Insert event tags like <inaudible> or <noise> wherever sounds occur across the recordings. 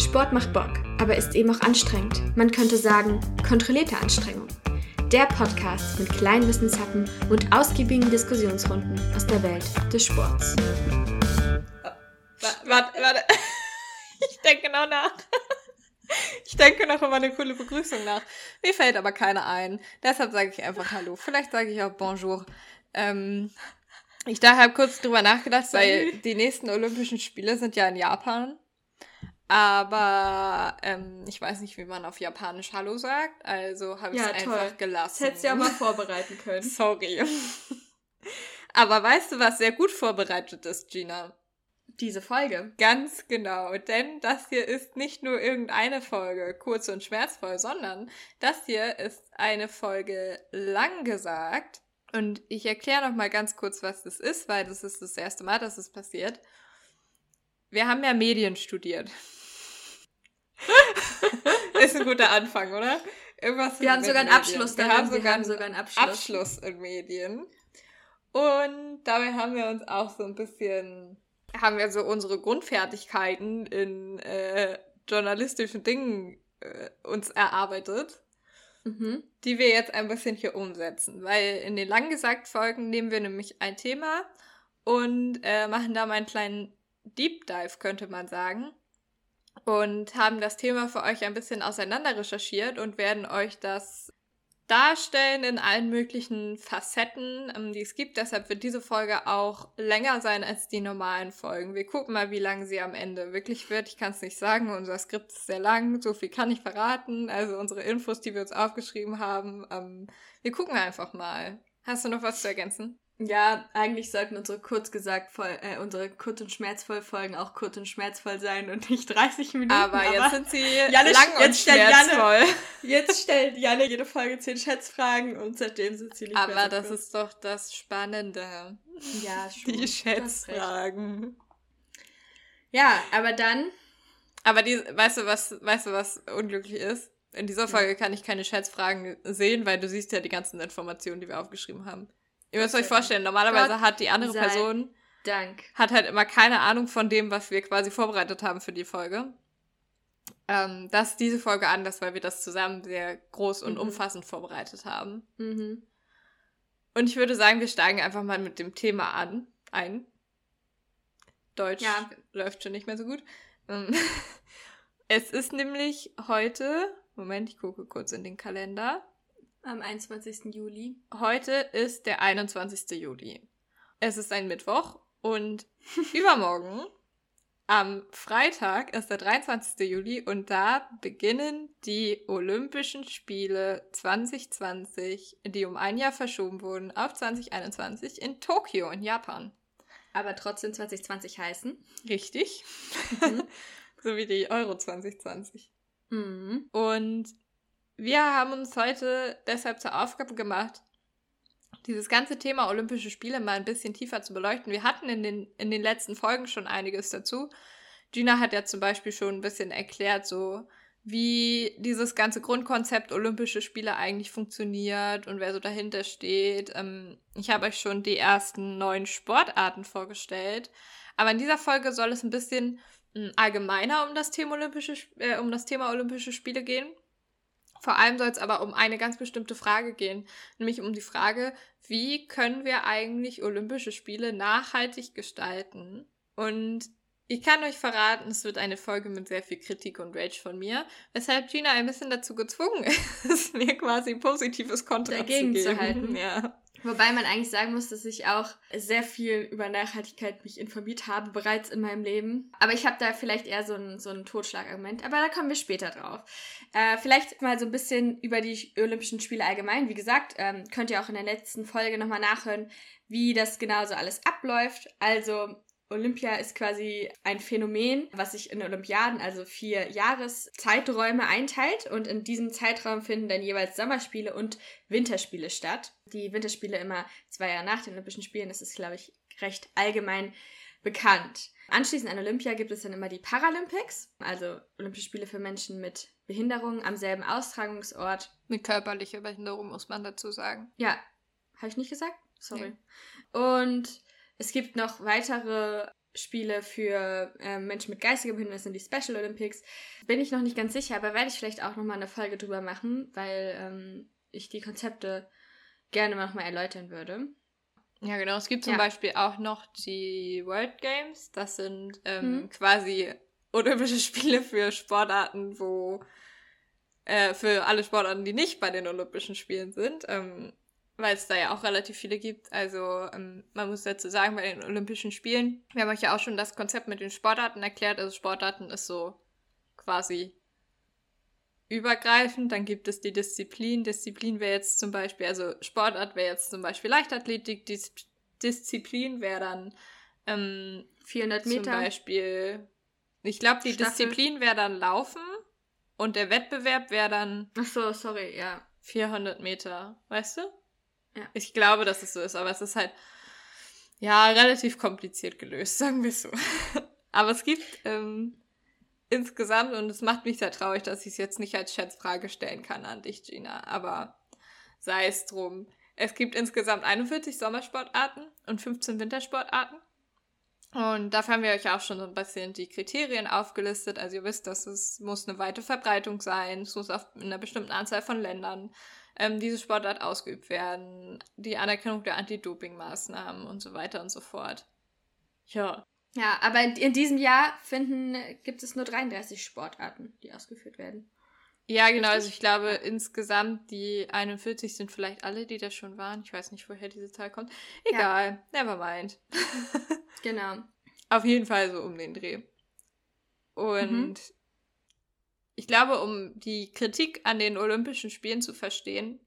Sport macht Bock, aber ist eben auch anstrengend. Man könnte sagen, kontrollierte Anstrengung. Der Podcast mit kleinen Wissenshappen und ausgiebigen Diskussionsrunden aus der Welt des Sports. Warte, warte. <laughs> Ich denke genau nach. Ich denke noch über eine coole Begrüßung nach. Mir fällt aber keine ein. Deshalb sage ich einfach Hallo. Vielleicht sage ich auch Bonjour. Ähm, ich da habe kurz drüber nachgedacht, weil die nächsten Olympischen Spiele sind ja in Japan. Aber ähm, ich weiß nicht, wie man auf Japanisch Hallo sagt. Also habe ich es Ja, einfach gelassen. Das hättest du ja mal <laughs> vorbereiten können. Sorry. Aber weißt du, was sehr gut vorbereitet ist, Gina? Diese Folge. Ganz genau, denn das hier ist nicht nur irgendeine Folge, kurz und schmerzvoll, sondern das hier ist eine Folge lang gesagt. Und ich erkläre noch mal ganz kurz, was das ist, weil das ist das erste Mal, dass es passiert. Wir haben ja Medien studiert. <laughs> ist ein guter Anfang, oder? Irgendwas Wir haben sogar einen. Abschluss Wir darin. haben sogar einen sogar einen Abschluss. Abschluss in Medien. Und dabei haben wir uns auch so ein bisschen, haben wir so unsere Grundfertigkeiten in äh, journalistischen Dingen äh, uns erarbeitet, Mhm. die wir jetzt ein bisschen hier umsetzen. Weil in den langgesagt Folgen nehmen wir nämlich ein Thema und äh, machen da mal einen kleinen Deep Dive, könnte man sagen. Und haben das Thema für euch ein bisschen auseinander recherchiert und werden euch das darstellen in allen möglichen Facetten, ähm, die es gibt. Deshalb wird diese Folge auch länger sein als die normalen Folgen. Wir gucken mal, wie lang sie am Ende wirklich wird. Ich kann es nicht sagen. Unser Skript ist sehr lang. So viel kann ich verraten. Also unsere Infos, die wir uns aufgeschrieben haben. Ähm, wir gucken einfach mal. Hast du noch was zu ergänzen? Ja, eigentlich sollten unsere kurz gesagt, voll, äh, unsere kurz und schmerzvoll Folgen auch kurz und schmerzvoll sein und nicht <laughs> 30 Minuten. Aber jetzt sind sie <laughs> Janne- lang und jetzt stellt Janne- schmerzvoll. <laughs> jetzt stellt Janne jede Folge 10 Schätzfragen und seitdem sind sie nicht mehr Aber das kurz. ist doch das Spannende. Ja, schon. Die. Schätzfragen. Ja, aber dann. Aber die, weißt du, was, weißt du, was unglücklich ist? In dieser Folge kann ich keine Schätzfragen sehen, weil du siehst ja die ganzen Informationen, die wir aufgeschrieben haben. Ihr müsst euch vorstellen, normalerweise Gott hat die andere Person Dank. hat halt immer keine Ahnung von dem, was wir quasi vorbereitet haben für die Folge. Ähm, das ist diese Folge anders, weil wir das zusammen sehr groß und Mhm. umfassend vorbereitet haben. Mhm. Und ich würde sagen, wir steigen einfach mal mit dem Thema an, ein. Deutsch Ja. läuft schon nicht mehr so gut. Ähm, <laughs> Es ist nämlich heute, Moment, ich gucke kurz in den Kalender. Am 21. Juli. Heute ist der 21. Juli. Es ist ein Mittwoch und <laughs> übermorgen am Freitag ist der 23. Juli und da beginnen die Olympischen Spiele 2020, die um ein Jahr verschoben wurden auf 2021 in Tokio in Japan. Aber trotzdem 2020 heißen. Richtig. Mhm. <laughs> so wie die Euro 2020. Mhm. Und wir haben uns heute deshalb zur Aufgabe gemacht, dieses ganze Thema Olympische Spiele mal ein bisschen tiefer zu beleuchten. Wir hatten in den, in den letzten Folgen schon einiges dazu. Gina hat ja zum Beispiel schon ein bisschen erklärt, so wie dieses ganze Grundkonzept Olympische Spiele eigentlich funktioniert und wer so dahinter steht. Ähm, ich habe euch schon die ersten neuen Sportarten vorgestellt. Aber in dieser Folge soll es ein bisschen mh, allgemeiner um das Thema Olympische, äh, um das Thema Olympische Spiele gehen. Vor allem soll es aber um eine ganz bestimmte Frage gehen, nämlich um die Frage, wie können wir eigentlich Olympische Spiele nachhaltig gestalten? Und ich kann euch verraten, es wird eine Folge mit sehr viel Kritik und Rage von mir, weshalb Gina ein bisschen dazu gezwungen <laughs> ist, mir quasi positives Kontra Dagegen zu zu geben. halten. Ja. Wobei man eigentlich sagen muss, dass ich auch sehr viel über Nachhaltigkeit mich informiert habe, bereits in meinem Leben. Aber ich habe da vielleicht eher so ein, so ein Totschlagargument. Aber da kommen wir später drauf. Äh, vielleicht mal so ein bisschen über die Olympischen Spiele allgemein. Wie gesagt, ähm, könnt ihr auch in der letzten Folge nochmal nachhören, wie das genau so alles abläuft. Also Olympia ist quasi ein Phänomen, was sich in Olympiaden, also vier Jahreszeiträume einteilt. Und in diesem Zeitraum finden dann jeweils Sommerspiele und Winterspiele statt. Die Winterspiele immer zwei Jahre nach den Olympischen Spielen. Das ist, glaube ich, recht allgemein bekannt. Anschließend an Olympia gibt es dann immer die Paralympics, also Olympische Spiele für Menschen mit Behinderung am selben Austragungsort. Mit körperlicher Behinderung muss man dazu sagen. Ja, habe ich nicht gesagt? Sorry. Und es gibt noch weitere Spiele für äh, Menschen mit geistiger Behinderung, die Special Olympics. Bin ich noch nicht ganz sicher, aber werde ich vielleicht auch nochmal eine Folge drüber machen, weil ähm, ich die Konzepte gerne nochmal erläutern würde. Ja, genau. Es gibt zum ja. Beispiel auch noch die World Games. Das sind ähm, hm. quasi Olympische Spiele für Sportarten, wo äh, für alle Sportarten, die nicht bei den Olympischen Spielen sind. Ähm, weil es da ja auch relativ viele gibt. Also ähm, man muss dazu sagen, bei den Olympischen Spielen, wir haben euch ja auch schon das Konzept mit den Sportarten erklärt. Also Sportarten ist so quasi übergreifend. Dann gibt es die Disziplin. Disziplin wäre jetzt zum Beispiel, also Sportart wäre jetzt zum Beispiel Leichtathletik. Dis Disziplin wäre dann ähm, 400 Meter. Zum Beispiel, ich glaube, die Staffel. Disziplin wäre dann Laufen und der Wettbewerb wäre dann. Ach so, sorry, ja. 400 Meter, weißt du? Ja. Ich glaube, dass es so ist, aber es ist halt, ja, relativ kompliziert gelöst, <laughs> sagen wir so. aber es gibt ähm, insgesamt, und es macht mich sehr traurig, dass ich es jetzt nicht als Schätzfrage stellen kann an dich, Gina, aber sei es drum. Es gibt insgesamt 41 Sommersportarten und 15 Wintersportarten. Und dafür haben wir euch auch schon so ein bisschen die Kriterien aufgelistet. Also ihr wisst, dass es muss eine weite Verbreitung sein, es muss auf einer bestimmten Anzahl von Ländern ähm, diese Sportart ausgeübt werden, die Anerkennung der Anti-Doping-Maßnahmen und so weiter und so fort. Ja. Ja, aber in diesem Jahr finden, gibt es nur 33 Sportarten, die ausgeführt werden. Ja, genau. Also ich glaube, insgesamt die 41 sind vielleicht alle, die da schon waren. Ich weiß nicht, woher diese Zahl kommt. Egal, ja. never mind. genau. <laughs> Auf jeden Fall so um den Dreh. Und mhm. Ich glaube, um die Kritik an den Olympischen Spielen zu verstehen,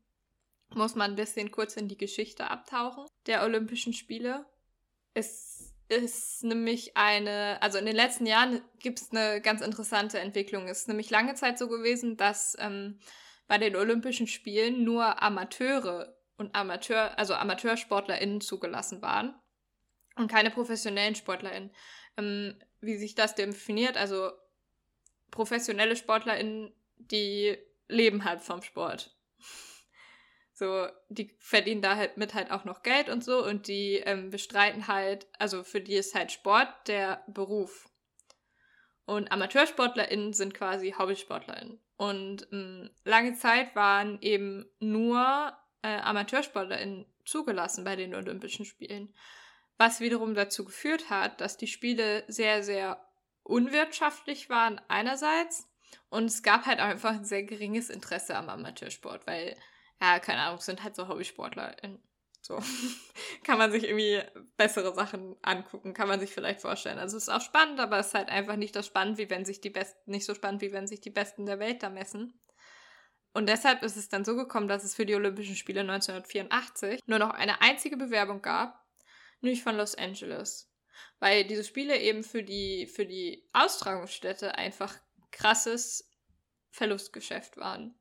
muss man ein bisschen kurz in die Geschichte abtauchen der Olympischen Spiele. Es ist nämlich eine, also in den letzten Jahren gibt es eine ganz interessante Entwicklung. Es ist nämlich lange Zeit so gewesen, dass ähm, bei den Olympischen Spielen nur Amateure und Amateur, also AmateursportlerInnen zugelassen waren und keine professionellen SportlerInnen. Ähm, wie sich das definiert, also professionelle SportlerInnen, die leben halt vom Sport. So, die verdienen da halt mit halt auch noch Geld und so und die ähm, bestreiten halt, also für die ist halt Sport der Beruf. Und AmateursportlerInnen sind quasi HobbysportlerInnen. Und ähm, lange Zeit waren eben nur äh, AmateursportlerInnen zugelassen bei den Olympischen Spielen. Was wiederum dazu geführt hat, dass die Spiele sehr, sehr unwirtschaftlich waren einerseits und es gab halt einfach ein sehr geringes Interesse am Amateursport, weil ja, keine Ahnung, sind halt so Hobbysportler. So. <laughs> kann man sich irgendwie bessere Sachen angucken, kann man sich vielleicht vorstellen. Also es ist auch spannend, aber es ist halt einfach nicht das spannend, wie wenn sich die Besten, nicht so spannend, wie wenn sich die Besten der Welt da messen. Und deshalb ist es dann so gekommen, dass es für die Olympischen Spiele 1984 nur noch eine einzige Bewerbung gab, nämlich von Los Angeles. Weil diese Spiele eben für die, für die Austragungsstätte einfach krasses Verlustgeschäft waren.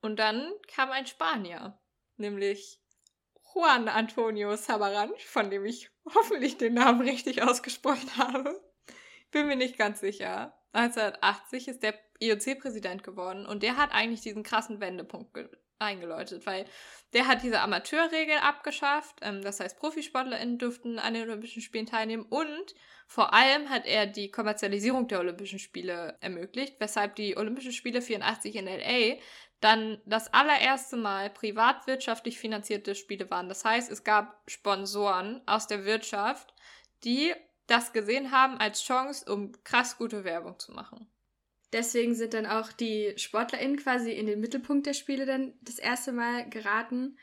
Und dann kam ein Spanier, nämlich Juan Antonio Samaranch, von dem ich hoffentlich den Namen richtig ausgesprochen habe. Bin mir nicht ganz sicher. 1980 ist der IOC-Präsident geworden und der hat eigentlich diesen krassen Wendepunkt eingeläutet, weil der hat diese Amateurregel abgeschafft. Ähm, das heißt, ProfisportlerInnen dürften an den Olympischen Spielen teilnehmen und vor allem hat er die Kommerzialisierung der Olympischen Spiele ermöglicht, weshalb die Olympischen Spiele 84 in LA dann das allererste Mal privatwirtschaftlich finanzierte Spiele waren. Das heißt, es gab Sponsoren aus der Wirtschaft, die das gesehen haben als Chance, um krass gute Werbung zu machen. Deswegen sind dann auch die SportlerInnen quasi in den Mittelpunkt der Spiele dann das erste Mal geraten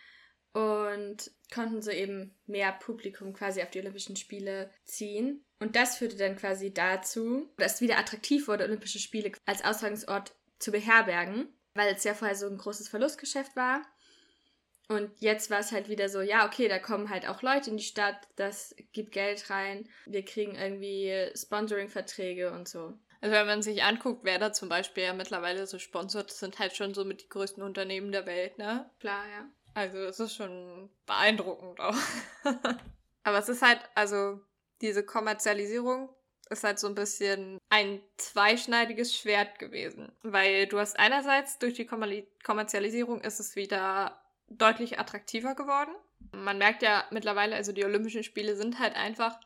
und konnten so eben mehr Publikum quasi auf die Olympischen Spiele ziehen. Und das führte dann quasi dazu, dass es wieder attraktiv wurde, Olympische Spiele als Austragungsort zu beherbergen weil es ja vorher so ein großes Verlustgeschäft war. Und jetzt war es halt wieder so, ja, okay, da kommen halt auch Leute in die Stadt, das gibt Geld rein, wir kriegen irgendwie Sponsoring-Verträge und so. Also wenn man sich anguckt, wer da zum Beispiel ja mittlerweile so sponsort, sind halt schon so mit die größten Unternehmen der Welt, ne? Klar, ja. Also es ist schon beeindruckend auch. <laughs> Aber es ist halt, also diese Kommerzialisierung ist halt so ein bisschen ein zweischneidiges Schwert gewesen. Weil du hast einerseits durch die Kommerzialisierung ist es wieder deutlich attraktiver geworden. Man merkt ja mittlerweile, also die Olympischen Spiele sind halt einfach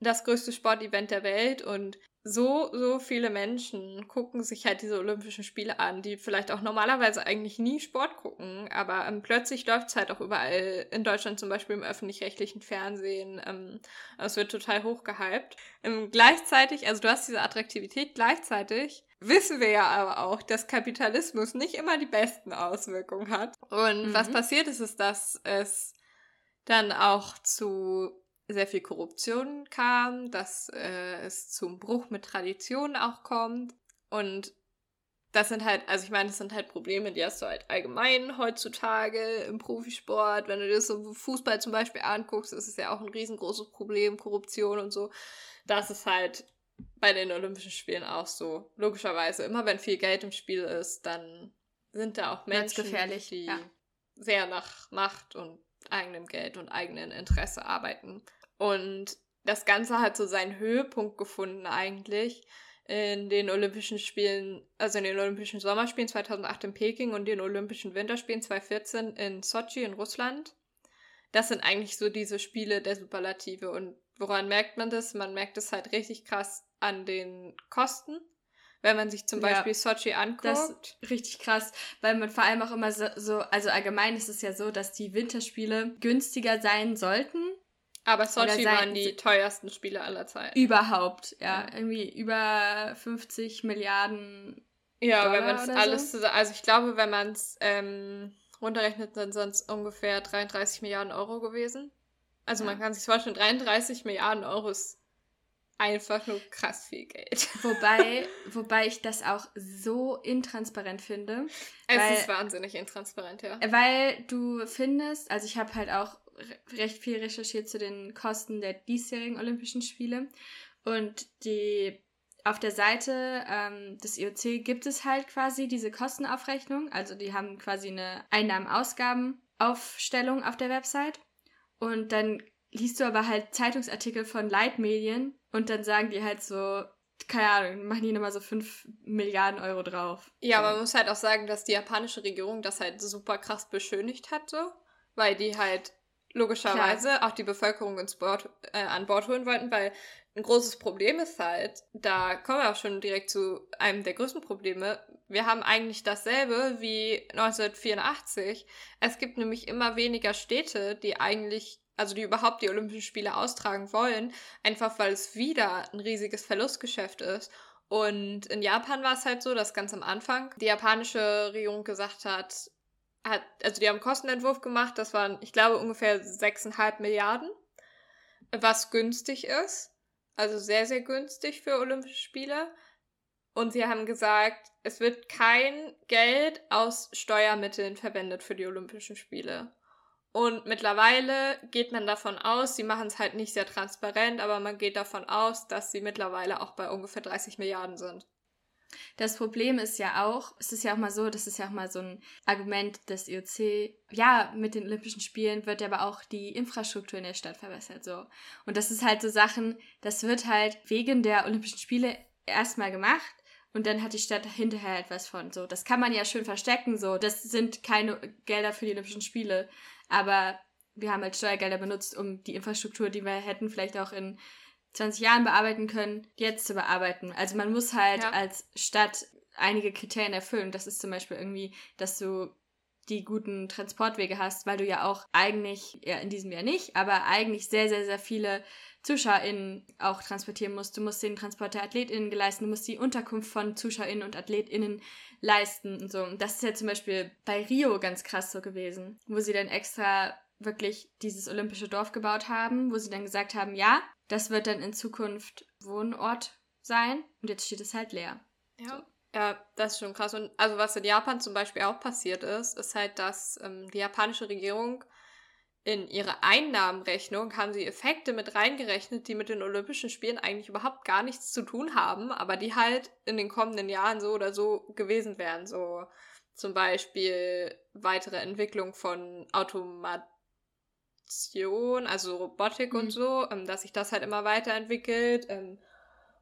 das größte Sportevent der Welt und so, so viele Menschen gucken sich halt diese Olympischen Spiele an, die vielleicht auch normalerweise eigentlich nie Sport gucken, aber ähm, plötzlich läuft es halt auch überall in Deutschland zum Beispiel im öffentlich-rechtlichen Fernsehen. Ähm, es wird total hochgehypt. Ähm, gleichzeitig, also du hast diese Attraktivität, gleichzeitig wissen wir ja aber auch, dass Kapitalismus nicht immer die besten Auswirkungen hat. Und mhm. was passiert ist, ist, dass es dann auch zu sehr viel Korruption kam, dass äh, es zum Bruch mit Traditionen auch kommt. Und das sind halt, also ich meine, das sind halt Probleme, die hast du halt allgemein heutzutage im Profisport. Wenn du dir so Fußball zum Beispiel anguckst, ist es ja auch ein riesengroßes Problem, Korruption und so. Das ist halt bei den Olympischen Spielen auch so. Logischerweise, immer wenn viel Geld im Spiel ist, dann sind da auch Menschen, die ja. sehr nach Macht und eigenem Geld und eigenen Interesse arbeiten. Und das Ganze hat so seinen Höhepunkt gefunden eigentlich in den Olympischen Spielen, also in den Olympischen Sommerspielen 2008 in Peking und den Olympischen Winterspielen 2014 in Sochi in Russland. Das sind eigentlich so diese Spiele der Superlative. Und woran merkt man das? Man merkt es halt richtig krass an den Kosten. Wenn man sich zum Beispiel ja, Sochi anguckt. Das ist richtig krass, weil man vor allem auch immer so, so, also allgemein ist es ja so, dass die Winterspiele günstiger sein sollten aber Sochi waren die teuersten Spiele aller Zeiten. Überhaupt, ja. Irgendwie über 50 Milliarden. Ja, Dollar wenn man es alles so. Also ich glaube, wenn man es ähm, runterrechnet, dann sind es ungefähr 33 Milliarden Euro gewesen. Also ja. man kann sich vorstellen, 33 Milliarden Euro ist einfach nur krass viel Geld. Wobei, <laughs> wobei ich das auch so intransparent finde. Es weil, ist wahnsinnig intransparent, ja. Weil du findest, also ich habe halt auch recht viel recherchiert zu den Kosten der diesjährigen Olympischen Spiele. Und die auf der Seite ähm, des IOC gibt es halt quasi diese Kostenaufrechnung. Also die haben quasi eine Einnahmen-Ausgaben-Aufstellung auf der Website. Und dann liest du aber halt Zeitungsartikel von Leitmedien und dann sagen die halt so, keine Ahnung, machen die nochmal so 5 Milliarden Euro drauf. Ja, so. man muss halt auch sagen, dass die japanische Regierung das halt super krass beschönigt hatte, weil die halt logischerweise Klar. auch die Bevölkerung ins Board, äh, an Bord holen wollten, weil ein großes Problem ist halt, da kommen wir auch schon direkt zu einem der größten Probleme. Wir haben eigentlich dasselbe wie 1984. Es gibt nämlich immer weniger Städte, die eigentlich, also die überhaupt die Olympischen Spiele austragen wollen, einfach weil es wieder ein riesiges Verlustgeschäft ist. Und in Japan war es halt so, dass ganz am Anfang die japanische Regierung gesagt hat, hat, also die haben einen Kostenentwurf gemacht, das waren, ich glaube, ungefähr 6,5 Milliarden, was günstig ist. Also sehr, sehr günstig für Olympische Spiele. Und sie haben gesagt, es wird kein Geld aus Steuermitteln verwendet für die Olympischen Spiele. Und mittlerweile geht man davon aus, sie machen es halt nicht sehr transparent, aber man geht davon aus, dass sie mittlerweile auch bei ungefähr 30 Milliarden sind. Das Problem ist ja auch, es ist ja auch mal so, das ist ja auch mal so ein Argument des IOC, ja, mit den Olympischen Spielen wird aber auch die Infrastruktur in der Stadt verbessert, so. Und das ist halt so Sachen, das wird halt wegen der Olympischen Spiele erstmal gemacht und dann hat die Stadt hinterher etwas von, so. Das kann man ja schön verstecken, so. Das sind keine Gelder für die Olympischen Spiele, aber wir haben halt Steuergelder benutzt, um die Infrastruktur, die wir hätten, vielleicht auch in 20 Jahren bearbeiten können, jetzt zu bearbeiten. Also man muss halt ja. als Stadt einige Kriterien erfüllen. Das ist zum Beispiel irgendwie, dass du die guten Transportwege hast, weil du ja auch eigentlich, ja in diesem Jahr nicht, aber eigentlich sehr, sehr, sehr viele ZuschauerInnen auch transportieren musst. Du musst den Transport der AthletInnen geleisten, du musst die Unterkunft von ZuschauerInnen und AthletInnen leisten und so. Und das ist ja zum Beispiel bei Rio ganz krass so gewesen, wo sie dann extra wirklich dieses olympische Dorf gebaut haben, wo sie dann gesagt haben, ja, das wird dann in Zukunft Wohnort sein und jetzt steht es halt leer. Ja. So. Ja, das ist schon krass. Und also was in Japan zum Beispiel auch passiert ist, ist halt, dass ähm, die japanische Regierung in ihre Einnahmenrechnung haben sie Effekte mit reingerechnet, die mit den Olympischen Spielen eigentlich überhaupt gar nichts zu tun haben, aber die halt in den kommenden Jahren so oder so gewesen wären. So zum Beispiel weitere Entwicklung von Automat Automation, also Robotik mhm. und so, ähm, dass sich das halt immer weiterentwickelt. Ähm,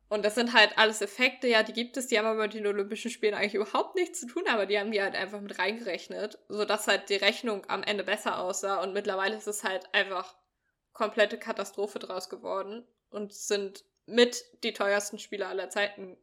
und das sind halt alles Effekte, ja, die gibt es, die haben aber mit den Olympischen Spielen eigentlich überhaupt nichts zu tun, aber die haben die halt einfach mit reingerechnet, sodass halt die Rechnung am Ende besser aussah. Und mittlerweile ist es halt einfach komplette Katastrophe draus geworden. und sind mit die teuersten Spiele aller Zeiten.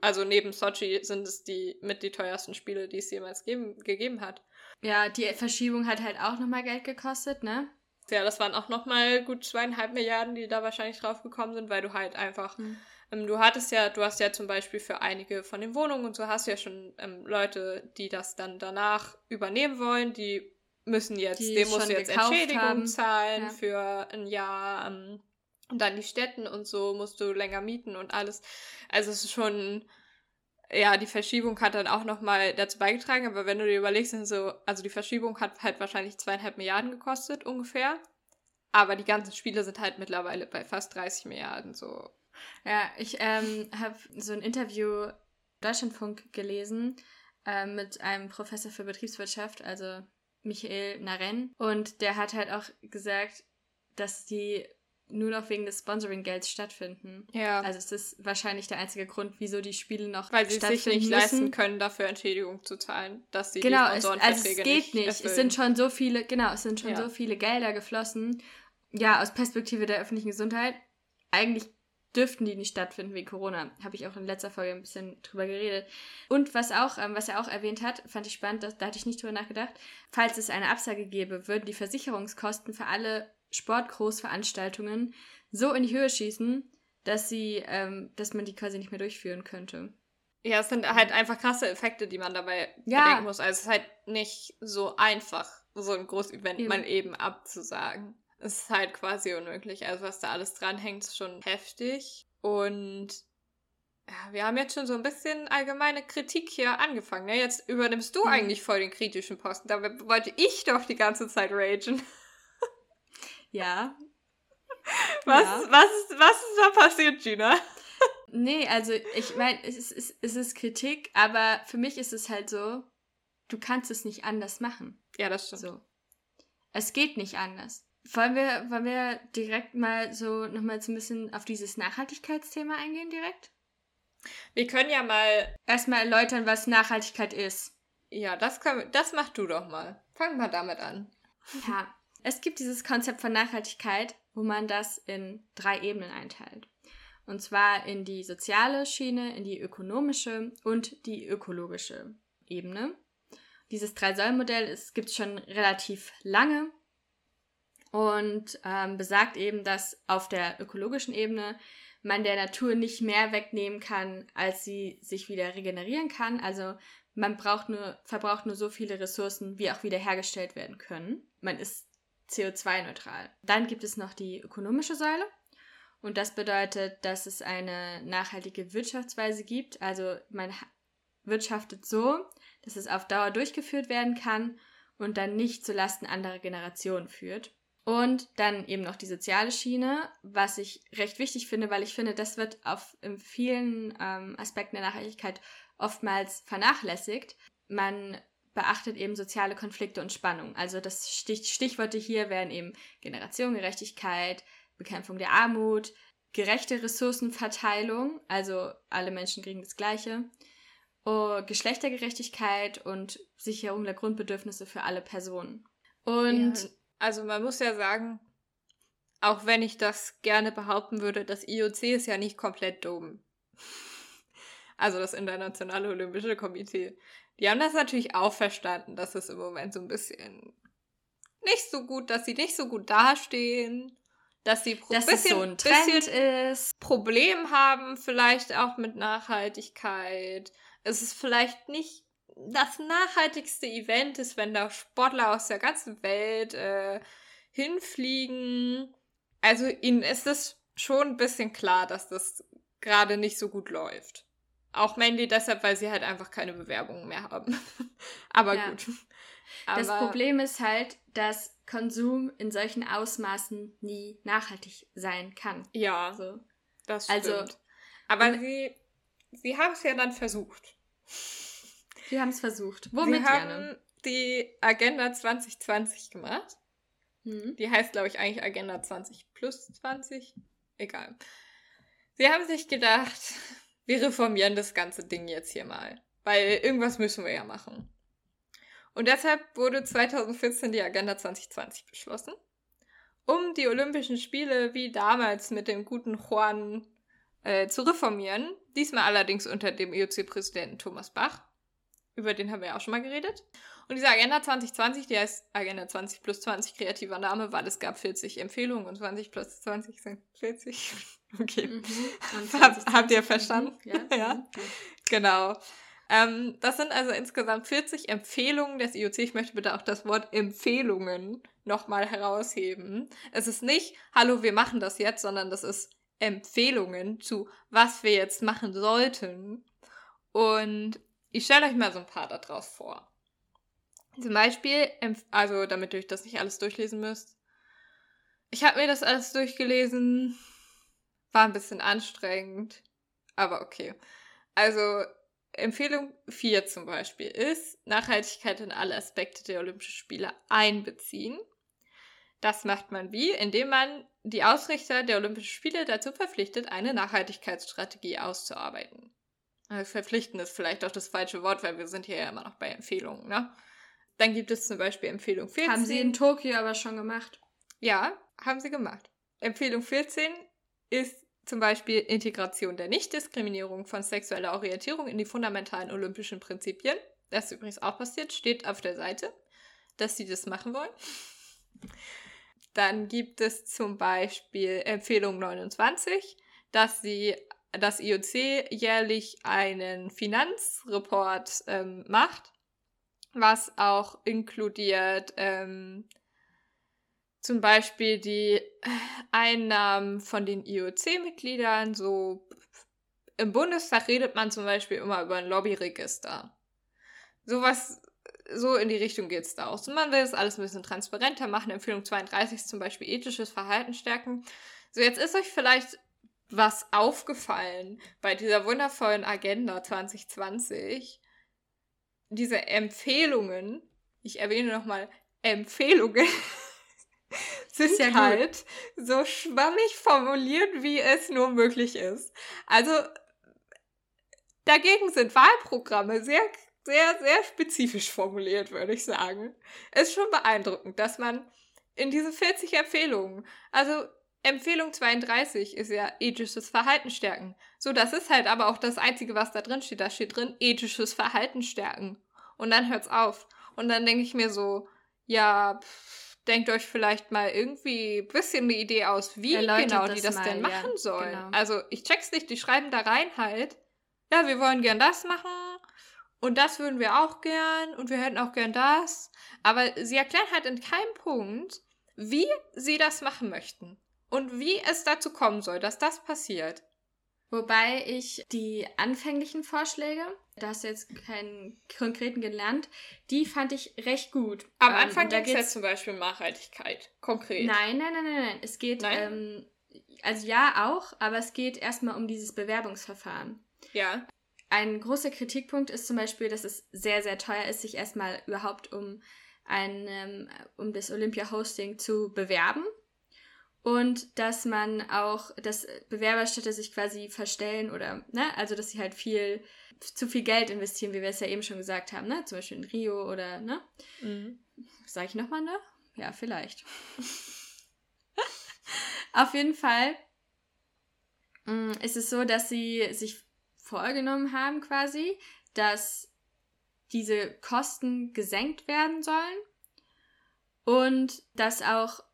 Also neben Sochi sind es die mit die teuersten Spiele, die es jemals geben, gegeben hat. Ja, die Verschiebung hat halt auch nochmal Geld gekostet, ne? Ja, das waren auch nochmal gut zweieinhalb Milliarden, die da wahrscheinlich drauf gekommen sind, weil du halt einfach, mhm. ähm, du hattest ja, du hast ja zum Beispiel für einige von den Wohnungen und so hast du ja schon ähm, Leute, die das dann danach übernehmen wollen, die müssen jetzt, die dem musst du jetzt Entschädigung haben. zahlen ja. für ein Jahr. Ähm, und dann die Städten und so musst du länger mieten und alles. Also es ist schon, ja, die Verschiebung hat dann auch nochmal dazu beigetragen, aber wenn du dir überlegst, sind so, also die Verschiebung hat halt wahrscheinlich zweieinhalb Milliarden gekostet ungefähr. Aber die ganzen Spiele sind halt mittlerweile bei fast 30 Milliarden so. Ja, ich ähm, habe so ein Interview Deutschlandfunk gelesen äh, mit einem Professor für Betriebswirtschaft, also Michael Naren. Und der hat halt auch gesagt, dass die nur noch wegen des Sponsoring-Gelds stattfinden. Ja. Also es ist wahrscheinlich der einzige Grund, wieso die Spiele noch Weil sie sich nicht müssen. leisten können, dafür Entschädigung zu zahlen, dass sie genau, die Sponsorenverträge es, also es geht nicht. nicht. Es sind schon so viele, genau, es sind schon ja. so viele Gelder geflossen. Ja, aus Perspektive der öffentlichen Gesundheit. Eigentlich dürften die nicht stattfinden wegen Corona. Habe ich auch in letzter Folge ein bisschen drüber geredet. Und was auch, ähm, was er auch erwähnt hat, fand ich spannend, da hatte ich nicht drüber nachgedacht. Falls es eine Absage gäbe, würden die Versicherungskosten für alle Sportgroßveranstaltungen so in die Höhe schießen, dass sie, ähm, dass man die quasi nicht mehr durchführen könnte. Ja, es sind halt einfach krasse Effekte, die man dabei ja. bedenken muss. Also es ist halt nicht so einfach, so ein Großevent eben. mal eben abzusagen. Es ist halt quasi unmöglich. Also was da alles dranhängt, ist schon heftig. Und ja, wir haben jetzt schon so ein bisschen allgemeine Kritik hier angefangen. Ne? Jetzt übernimmst du mhm. eigentlich voll den kritischen Posten. Da wollte ich doch die ganze Zeit ragen. <laughs> Ja. Was, ja. was, ist, was ist da passiert, Gina? Nee, also ich meine, es ist, es ist Kritik, aber für mich ist es halt so, du kannst es nicht anders machen. Ja, das stimmt. So. Es geht nicht anders. Wollen wir, wollen wir direkt mal so nochmal so ein bisschen auf dieses Nachhaltigkeitsthema eingehen direkt? Wir können ja mal erstmal erläutern, was Nachhaltigkeit ist. Ja, das, können, das mach du doch mal. Fang mal damit an. Ja, es gibt dieses Konzept von Nachhaltigkeit, wo man das in drei Ebenen einteilt. Und zwar in die soziale Schiene, in die ökonomische und die ökologische Ebene. Dieses Drei-Säulen-Modell gibt es schon relativ lange und ähm, besagt eben, dass auf der ökologischen Ebene man der Natur nicht mehr wegnehmen kann, als sie sich wieder regenerieren kann. Also man braucht nur, verbraucht nur so viele Ressourcen, wie auch wieder hergestellt werden können. Man ist CO2-neutral. Dann gibt es noch die ökonomische Säule. Und das bedeutet, dass es eine nachhaltige Wirtschaftsweise gibt. Also man wirtschaftet so, dass es auf Dauer durchgeführt werden kann und dann nicht zulasten anderer Generationen führt. Und dann eben noch die soziale Schiene, was ich recht wichtig finde, weil ich finde, das wird auf in vielen ähm, Aspekten der Nachhaltigkeit oftmals vernachlässigt. Man beachtet eben soziale Konflikte und Spannungen. Also das Stich Stichworte hier wären eben Generationengerechtigkeit, Bekämpfung der Armut, gerechte Ressourcenverteilung, also alle Menschen kriegen das Gleiche, oh, Geschlechtergerechtigkeit und Sicherung der Grundbedürfnisse für alle Personen. Und ja, also man muss ja sagen, auch wenn ich das gerne behaupten würde, das IOC ist ja nicht komplett dumm. <laughs> Also das Internationale Olympische Komitee. Die haben das natürlich auch verstanden, dass es im Moment so ein bisschen nicht so gut, dass sie nicht so gut dastehen, dass sie ein bisschen, so ein bisschen ist. Problem haben, vielleicht auch mit Nachhaltigkeit. Es ist vielleicht nicht das nachhaltigste Event ist, wenn da Sportler aus der ganzen Welt äh, hinfliegen. Also ihnen ist es schon ein bisschen klar, dass das gerade nicht so gut läuft. Auch Mandy deshalb, weil sie halt einfach keine Bewerbungen mehr haben. <laughs> Aber ja. gut. Aber das Problem ist halt, dass Konsum in solchen Ausmaßen nie nachhaltig sein kann. Ja, so. das also, stimmt. Also, Aber sie, sie haben es ja dann versucht. Sie haben es versucht. Womit, sie haben Janne? die Agenda 2020 gemacht. Mhm. Die heißt, glaube ich, eigentlich Agenda 20 plus 20. Egal. Sie haben sich gedacht, wir reformieren das ganze Ding jetzt hier mal. Weil irgendwas müssen wir ja machen. Und deshalb wurde 2014 die Agenda 2020 beschlossen. um die Olympischen Spiele wie damals mit dem guten Juan äh, zu reformieren. Diesmal allerdings unter dem IOC-Präsidenten Thomas Bach. Über den haben wir ja auch schon mal geredet. Und diese Agenda 2020, die heißt Agenda 20 plus 20 kreativer Name, weil es gab 40 Empfehlungen und 20 plus 20 sind 40. <laughs> Okay. Mhm. <laughs> Hab, habt ihr verstanden? Ja. <laughs> ja. Mhm. Genau. Ähm, das sind also insgesamt 40 Empfehlungen des IOC. Ich möchte bitte auch das Wort Empfehlungen nochmal herausheben. Es ist nicht, hallo, wir machen das jetzt, sondern das ist Empfehlungen zu, was wir jetzt machen sollten. Und ich stelle euch mal so ein paar daraus vor. Zum Beispiel, also damit ihr euch das nicht alles durchlesen müsst. Ich habe mir das alles durchgelesen. War ein bisschen anstrengend, aber okay. Also Empfehlung 4 zum Beispiel ist, Nachhaltigkeit in alle Aspekte der Olympischen Spiele einbeziehen. Das macht man wie? Indem man die Ausrichter der Olympischen Spiele dazu verpflichtet, eine Nachhaltigkeitsstrategie auszuarbeiten. Verpflichten ist vielleicht auch das falsche Wort, weil wir sind hier ja immer noch bei Empfehlungen, ne? Dann gibt es zum Beispiel Empfehlung 14. Haben sie in Tokio aber schon gemacht. Ja, haben sie gemacht. Empfehlung 14 ist zum Beispiel Integration der Nichtdiskriminierung von sexueller Orientierung in die fundamentalen olympischen Prinzipien. Das ist übrigens auch passiert, steht auf der Seite, dass sie das machen wollen. Dann gibt es zum Beispiel Empfehlung 29, dass sie das IOC jährlich einen Finanzreport ähm, macht, was auch inkludiert ähm, zum Beispiel die Einnahmen von den IOC-Mitgliedern. So im Bundestag redet man zum Beispiel immer über ein Lobbyregister. Sowas, so in die Richtung geht es da auch. So, man will das alles ein bisschen transparenter machen. Empfehlung 32 ist zum Beispiel ethisches Verhalten stärken. So, jetzt ist euch vielleicht was aufgefallen bei dieser wundervollen Agenda 2020. Diese Empfehlungen, ich erwähne nochmal Empfehlungen, <laughs> sind ja halt gut. so schwammig formuliert, wie es nur möglich ist. Also dagegen sind Wahlprogramme sehr, sehr, sehr spezifisch formuliert, würde ich sagen. Ist schon beeindruckend, dass man in diese 40 Empfehlungen, also Empfehlung 32 ist ja ethisches Verhalten stärken. So, das ist halt aber auch das Einzige, was da drin steht. Da steht drin ethisches Verhalten stärken. Und dann hört's auf. Und dann denke ich mir so, ja, pff, denkt euch vielleicht mal irgendwie ein bisschen eine Idee aus, wie Erläutert genau die das, das mal, denn machen ja, sollen. Genau. Also ich check's nicht, die schreiben da rein halt, ja, wir wollen gern das machen und das würden wir auch gern und wir hätten auch gern das. Aber sie erklären halt in keinem Punkt, wie sie das machen möchten und wie es dazu kommen soll, dass das passiert. Wobei ich die anfänglichen Vorschläge, da hast du jetzt keinen konkreten gelernt, die fand ich recht gut. Am ähm, Anfang ähm, geht es ja zum Beispiel um Nachhaltigkeit, konkret. Nein, nein, nein, nein, nein. Es geht, ähm, also ja auch, aber es geht erstmal um dieses Bewerbungsverfahren. Ja. Ein großer Kritikpunkt ist zum Beispiel, dass es sehr, sehr teuer ist, sich erstmal überhaupt um ein, ähm, um das Olympia-Hosting zu bewerben und dass man auch, dass Bewerberstädte sich quasi verstellen oder, ne, also dass sie halt viel, zu viel Geld investieren, wie wir es ja eben schon gesagt haben, ne, zum Beispiel in Rio oder, ne. Mhm. Sag ich nochmal, ne? Ja, vielleicht. <laughs> Auf jeden Fall mm, ist es so, dass sie sich vorgenommen haben quasi, dass diese Kosten gesenkt werden sollen und dass auch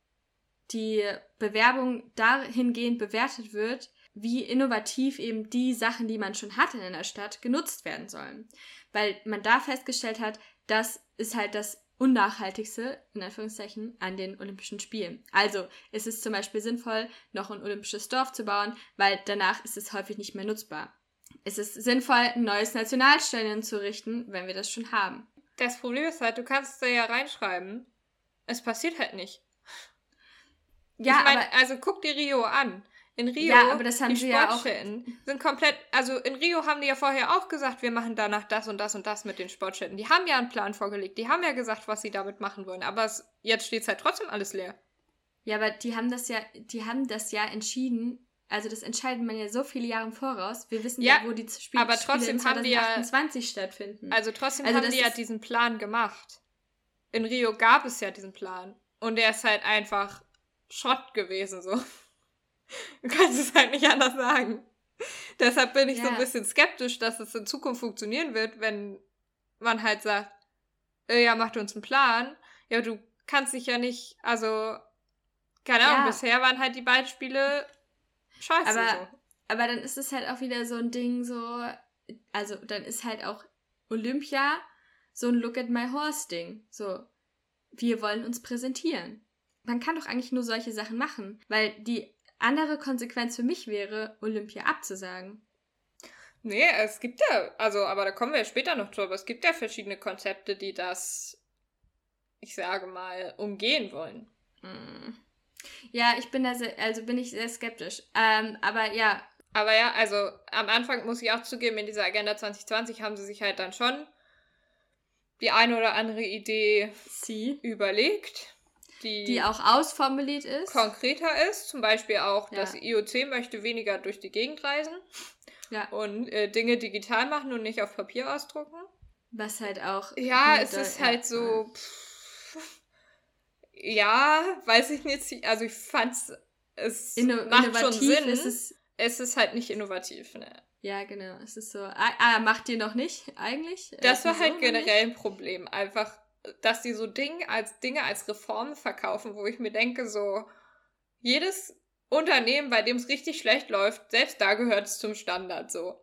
die Bewerbung dahingehend bewertet wird, wie innovativ eben die Sachen, die man schon hatte in der Stadt, genutzt werden sollen. Weil man da festgestellt hat, das ist halt das unnachhaltigste, in Anführungszeichen, an den Olympischen Spielen. Also es ist zum Beispiel sinnvoll, noch ein olympisches Dorf zu bauen, weil danach ist es häufig nicht mehr nutzbar. Es ist sinnvoll, ein neues Nationalstadion zu richten, wenn wir das schon haben. Das Problem ist halt, du kannst da ja reinschreiben, es passiert halt nicht. Ja, ich meine, also guck dir Rio an. In Rio, ja, aber das haben die sie ja auch sind komplett, also in Rio haben die ja vorher auch gesagt, wir machen danach das und das und das mit den Sportstätten. Die haben ja einen Plan vorgelegt, die haben ja gesagt, was sie damit machen wollen, aber es, jetzt steht es halt trotzdem alles leer. Ja, aber die haben das ja, die haben das ja entschieden, also das entscheidet man ja so viele Jahre im Voraus. Wir wissen ja, ja wo die Spiele, aber trotzdem Spiele in 2028 ja, stattfinden. Also trotzdem also haben die ja diesen Plan gemacht. In Rio gab es ja diesen Plan und der ist halt einfach Schrott gewesen, so. <laughs> Du kannst es halt nicht anders sagen. Deshalb bin ich ja. so ein bisschen skeptisch, dass es in Zukunft funktionieren wird, wenn man halt sagt, äh, ja, macht uns einen Plan. Ja, du kannst dich ja nicht, also, keine Ahnung, ja. bisher waren halt die beiden Spiele scheiße. Aber, so. aber dann ist es halt auch wieder so ein Ding, so, also dann ist halt auch Olympia so ein Look at my horse Ding. So, wir wollen uns präsentieren. Man kann doch eigentlich nur solche Sachen machen, weil die andere Konsequenz für mich wäre, Olympia abzusagen. Nee, es gibt ja, also, aber da kommen wir ja später noch drüber. Es gibt ja verschiedene Konzepte, die das, ich sage mal, umgehen wollen. Hm. Ja, ich bin da sehr, also bin ich sehr skeptisch. Ähm, aber ja. Aber ja, also am Anfang muss ich auch zugeben, in dieser Agenda 2020 haben sie sich halt dann schon die eine oder andere Idee Sie. überlegt. Die, die auch ausformuliert ist. Konkreter ist. Zum Beispiel auch, ja. das IOC möchte weniger durch die Gegend reisen. Ja. Und äh, Dinge digital machen und nicht auf Papier ausdrucken. Was halt auch. Ja, es ist halt so. Pff, ja, weiß ich nicht. Also ich fand's. Es Inno macht schon Sinn. Ist es, es ist halt nicht innovativ, ne? Ja, genau. Es ist so. Ah, ah macht ihr noch nicht eigentlich? Das war halt generell ein Problem. Einfach, dass die so Dinge als Dinge als Reformen verkaufen, wo ich mir denke, so jedes Unternehmen, bei dem es richtig schlecht läuft, selbst da gehört es zum Standard so.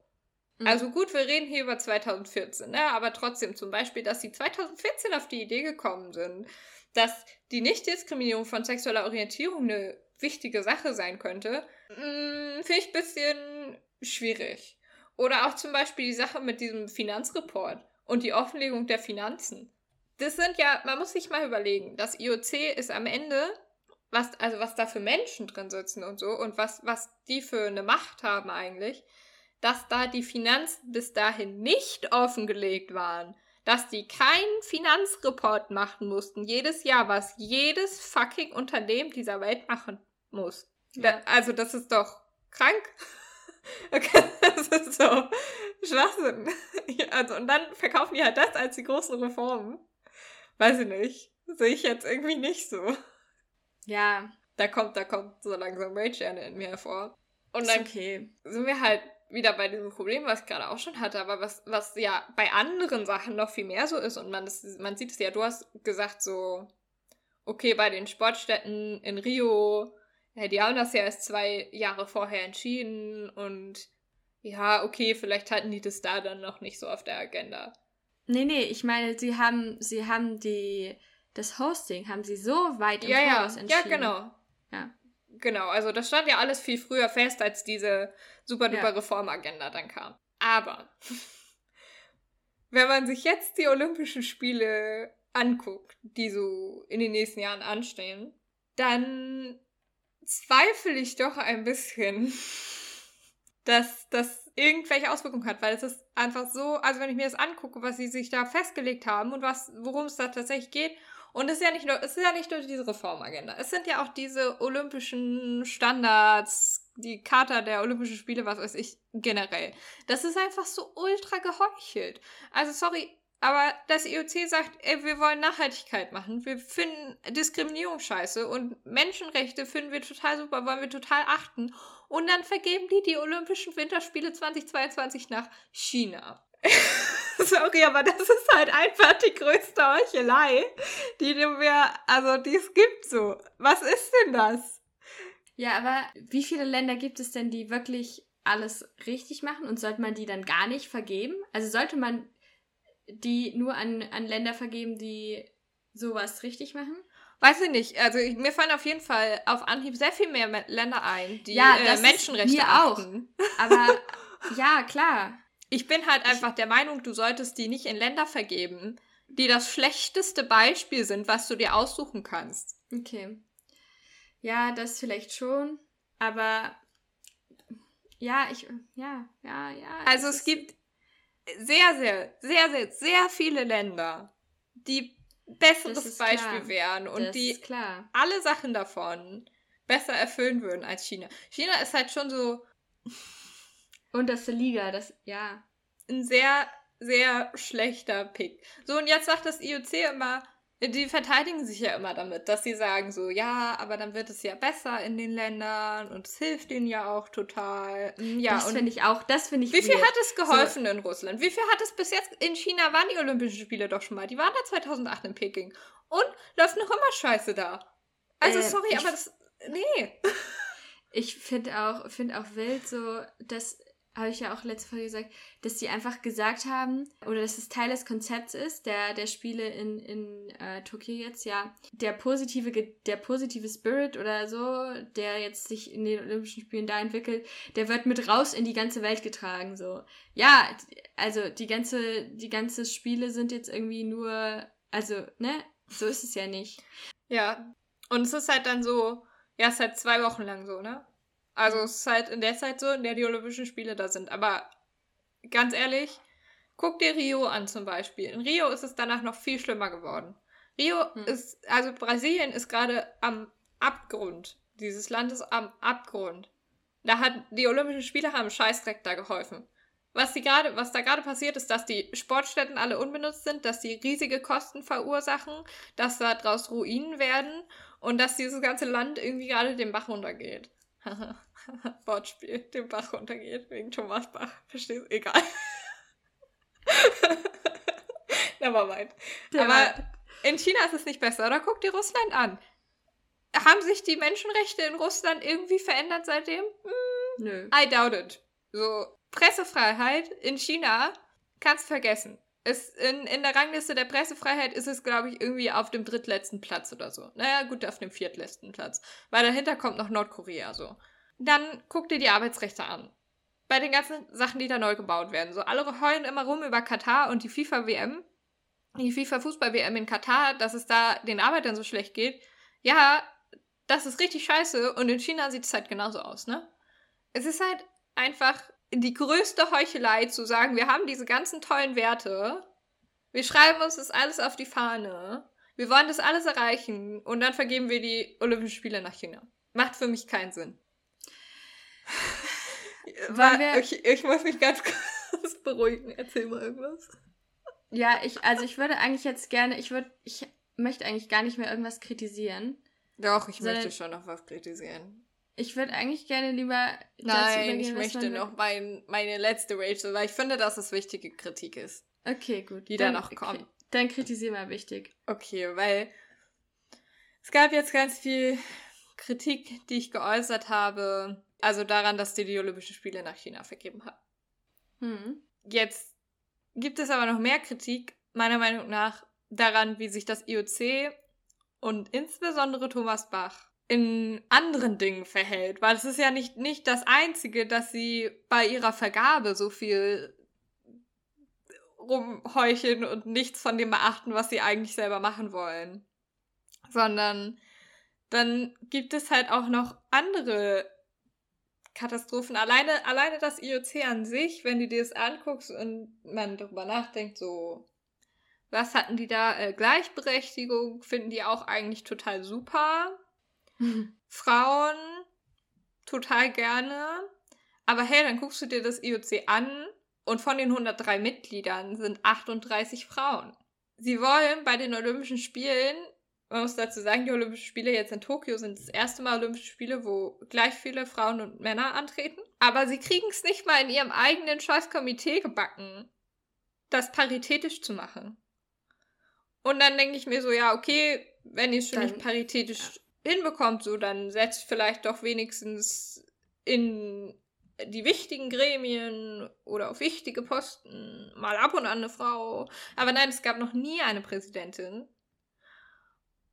Mhm. Also gut, wir reden hier über 2014, ne? aber trotzdem zum Beispiel, dass sie 2014 auf die Idee gekommen sind, dass die Nichtdiskriminierung von sexueller Orientierung eine wichtige Sache sein könnte, mm, finde ich ein bisschen schwierig. Oder auch zum Beispiel die Sache mit diesem Finanzreport und die Offenlegung der Finanzen. Das sind ja, man muss sich mal überlegen, das IOC ist am Ende was, also was da für Menschen drin sitzen und so und was, was die für eine Macht haben eigentlich, dass da die Finanzen bis dahin nicht offengelegt waren, dass die keinen Finanzreport machen mussten, jedes Jahr, was jedes fucking Unternehmen dieser Welt machen muss. Ja. Da, also das ist doch krank. <laughs> das ist so Schwachsinn. <laughs> Also, und dann verkaufen die halt das als die großen Reformen. Weiß ich nicht. Sehe ich jetzt irgendwie nicht so. Ja. Da kommt, da kommt so langsam Rage in mir hervor. Und dann okay. sind wir halt wieder bei diesem Problem, was ich gerade auch schon hatte, aber was, was ja bei anderen Sachen noch viel mehr so ist und man, das, man sieht es ja, du hast gesagt so, okay, bei den Sportstätten in Rio, ja, die haben das ja erst zwei Jahre vorher entschieden und ja, okay, vielleicht hatten die das da dann noch nicht so auf der Agenda. Nee, nee, ich meine, sie haben, sie haben die das Hosting haben sie so weit im ja, Voraus ja. entschieden. Ja, genau. Ja. Genau, also das stand ja alles viel früher fest, als diese super duper ja. Reformagenda dann kam. Aber <laughs> wenn man sich jetzt die Olympischen Spiele anguckt, die so in den nächsten Jahren anstehen, dann zweifle ich doch ein bisschen, <laughs> dass das irgendwelche Auswirkungen hat, weil es ist einfach so, also wenn ich mir das angucke, was sie sich da festgelegt haben und was, worum es da tatsächlich geht und es ist ja nicht nur, es ist ja nicht nur diese Reformagenda. Es sind ja auch diese olympischen Standards, die Charta der Olympischen Spiele, was weiß ich, generell. Das ist einfach so ultra geheuchelt. Also sorry, aber das IOC sagt, ey, wir wollen Nachhaltigkeit machen. Wir finden Diskriminierung scheiße und Menschenrechte finden wir total super, wollen wir total achten. Und dann vergeben die die Olympischen Winterspiele 2022 nach China. <laughs> Sorry, aber das ist halt einfach die größte Heuchelei, die wir, also die es gibt so. Was ist denn das? Ja, aber wie viele Länder gibt es denn, die wirklich alles richtig machen und sollte man die dann gar nicht vergeben? Also sollte man die nur an, an Länder vergeben, die sowas richtig machen? Weiß ich nicht. Also ich, mir fallen auf jeden Fall auf Anhieb sehr viel mehr Länder ein, die ja, äh, Menschenrechte mir achten. auch. Aber <laughs> ja, klar. Ich bin halt einfach der Meinung, du solltest die nicht in Länder vergeben, die das schlechteste Beispiel sind, was du dir aussuchen kannst. Okay. Ja, das vielleicht schon, aber ja, ich, ja, ja, ja. Also es gibt sehr, sehr, sehr, sehr, sehr viele Länder, die besseres Beispiel klar. wären und das die alle Sachen davon besser erfüllen würden als China. China ist halt schon so <laughs> Unterste Liga, das, ja. Ein sehr, sehr schlechter Pick. So, und jetzt sagt das IOC immer, die verteidigen sich ja immer damit, dass sie sagen so, ja, aber dann wird es ja besser in den Ländern und es hilft ihnen ja auch total. Mm, ja, das finde ich auch, das finde ich Wie viel weird. hat es geholfen so. in Russland? Wie viel hat es bis jetzt in China waren die Olympischen Spiele doch schon mal. Die waren da 2008 in Peking und läuft noch immer Scheiße da. Also äh, sorry, aber das nee. <laughs> Ich finde auch finde auch wild so, dass habe ich ja auch letzte Folge gesagt, dass sie einfach gesagt haben, oder dass es Teil des Konzepts ist, der, der Spiele in, in äh, Tokio jetzt, ja, der positive, der positive Spirit oder so, der jetzt sich in den Olympischen Spielen da entwickelt, der wird mit raus in die ganze Welt getragen, so. Ja, also die ganze, die ganze Spiele sind jetzt irgendwie nur, also, ne, so ist es ja nicht. Ja, und es ist halt dann so, ja, es ist halt zwei Wochen lang so, ne? Also es ist halt in der Zeit so, in der die Olympischen Spiele da sind. Aber ganz ehrlich, guck dir Rio an zum Beispiel. In Rio ist es danach noch viel schlimmer geworden. Rio hm. ist, also Brasilien ist gerade am Abgrund. Dieses Land ist am Abgrund. Da hat die Olympischen Spiele haben Scheißdreck da geholfen. Was, die grade, was da gerade passiert, ist, dass die Sportstätten alle unbenutzt sind, dass die riesige Kosten verursachen, dass da draus Ruinen werden und dass dieses ganze Land irgendwie gerade den Bach runtergeht. <laughs> Wortspiel, den Bach runtergeht, wegen Thomas Bach. Verstehst du? Egal. <laughs> Nevermind. Aber in China ist es nicht besser, oder? Guck dir Russland an. Haben sich die Menschenrechte in Russland irgendwie verändert seitdem? Hm, Nö. I doubt it. So, Pressefreiheit in China kannst vergessen. Es, in, in der Rangliste der Pressefreiheit ist es, glaube ich, irgendwie auf dem drittletzten Platz oder so. Naja, gut, auf dem viertletzten Platz. Weil dahinter kommt noch Nordkorea so. Dann guck dir die Arbeitsrechte an. Bei den ganzen Sachen, die da neu gebaut werden. So, alle heulen immer rum über Katar und die FIFA-WM. Die FIFA-Fußball-WM in Katar, dass es da den Arbeitern so schlecht geht. Ja, das ist richtig scheiße und in China sieht es halt genauso aus, ne? Es ist halt einfach die größte Heuchelei zu sagen, wir haben diese ganzen tollen Werte, wir schreiben uns das alles auf die Fahne, wir wollen das alles erreichen und dann vergeben wir die Olympischen Spiele nach China. Macht für mich keinen Sinn. War, ich, ich muss mich ganz <laughs> kurz beruhigen. Erzähl mal irgendwas. Ja, ich, also ich würde eigentlich jetzt gerne, ich würde, ich möchte eigentlich gar nicht mehr irgendwas kritisieren. Doch, ich möchte schon noch was kritisieren. Ich würde eigentlich gerne lieber. Nein, ich möchte noch mein, meine letzte Rachel, weil ich finde, dass es wichtige Kritik ist. Okay, gut. Die dann, da noch kommt. Dann kritisiere mal wichtig. Okay, weil es gab jetzt ganz viel Kritik, die ich geäußert habe. Also daran, dass die die Olympischen Spiele nach China vergeben hat. Hm. Jetzt gibt es aber noch mehr Kritik, meiner Meinung nach, daran, wie sich das IOC und insbesondere Thomas Bach in anderen Dingen verhält, weil es ist ja nicht, nicht das Einzige, dass sie bei ihrer Vergabe so viel rumheucheln und nichts von dem beachten, was sie eigentlich selber machen wollen. Sondern dann gibt es halt auch noch andere Katastrophen. Alleine, alleine das IOC an sich, wenn du dir das anguckst und man darüber nachdenkt, so, was hatten die da? Äh, Gleichberechtigung finden die auch eigentlich total super. Frauen total gerne. Aber hey, dann guckst du dir das IOC an und von den 103 Mitgliedern sind 38 Frauen. Sie wollen bei den Olympischen Spielen, man muss dazu sagen, die Olympischen Spiele jetzt in Tokio sind das erste Mal Olympische Spiele, wo gleich viele Frauen und Männer antreten. Aber sie kriegen es nicht mal in ihrem eigenen Scheißkomitee gebacken, das paritätisch zu machen. Und dann denke ich mir so, ja, okay, wenn ihr es schon dann, nicht paritätisch hinbekommt, so dann setzt vielleicht doch wenigstens in die wichtigen Gremien oder auf wichtige Posten mal ab und an eine Frau. Aber nein, es gab noch nie eine Präsidentin.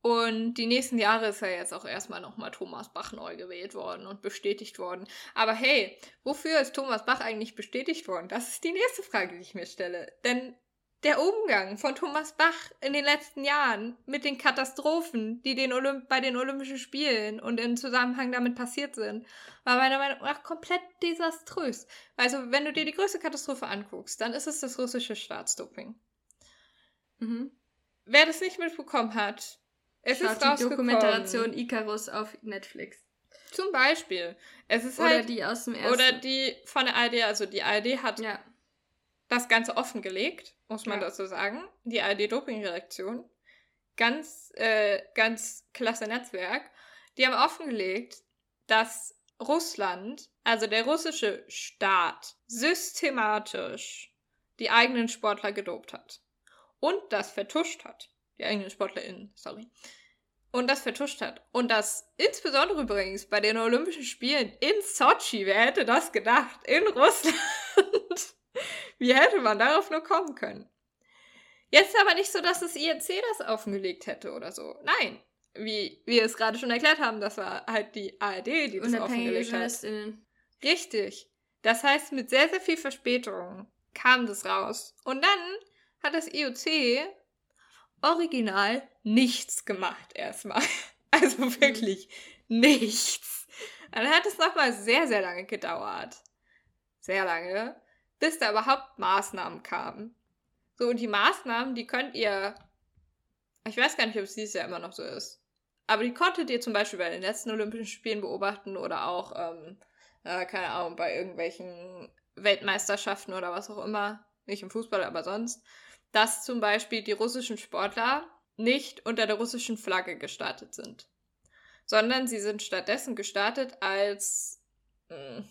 Und die nächsten Jahre ist ja jetzt auch erstmal nochmal Thomas Bach neu gewählt worden und bestätigt worden. Aber hey, wofür ist Thomas Bach eigentlich bestätigt worden? Das ist die nächste Frage, die ich mir stelle. Denn der Umgang von Thomas Bach in den letzten Jahren mit den Katastrophen, die den Olymp bei den Olympischen Spielen und im Zusammenhang damit passiert sind, war meiner Meinung nach komplett desaströs. Also, wenn du dir die größte Katastrophe anguckst, dann ist es das russische Staatsdoping. Mhm. Wer das nicht mitbekommen hat, es Schaut ist die Dokumentation Icarus auf Netflix. Zum Beispiel. Es ist oder halt, die aus dem ersten. Oder die von der ARD, also die ARD hat ja das Ganze offengelegt, muss man ja. dazu sagen. Die ARD-Doping-Redaktion. ganz, äh, ganz klasse Netzwerk. Die haben offengelegt, dass Russland, also der russische Staat, systematisch die eigenen Sportler gedopt hat. Und das vertuscht hat. Die eigenen SportlerInnen, sorry. Und das vertuscht hat. Und das insbesondere übrigens bei den Olympischen Spielen in Sochi, wer hätte das gedacht? In Russland. Wie hätte man darauf nur kommen können? Jetzt aber nicht so, dass das INC das offengelegt hätte oder so. Nein. Wie wir es gerade schon erklärt haben, das war halt die ARD, die das offengelegt hat. Richtig. Das heißt, mit sehr, sehr viel Verspätung kam das raus. Und dann hat das IOC original nichts gemacht erstmal. <laughs> Also mhm. wirklich mhm. nichts. Dann hat es nochmal sehr, sehr lange gedauert. Sehr lange. Bis da überhaupt Maßnahmen kamen. So, und die Maßnahmen, die könnt ihr. Ich weiß gar nicht, ob es dieses Jahr immer noch so ist. Aber die konntet ihr zum Beispiel bei den letzten Olympischen Spielen beobachten oder auch, ähm, äh, keine Ahnung, bei irgendwelchen Weltmeisterschaften oder was auch immer. Nicht im Fußball, aber sonst. Dass zum Beispiel die russischen Sportler nicht unter der russischen Flagge gestartet sind. Sondern sie sind stattdessen gestartet als. Mh, hm,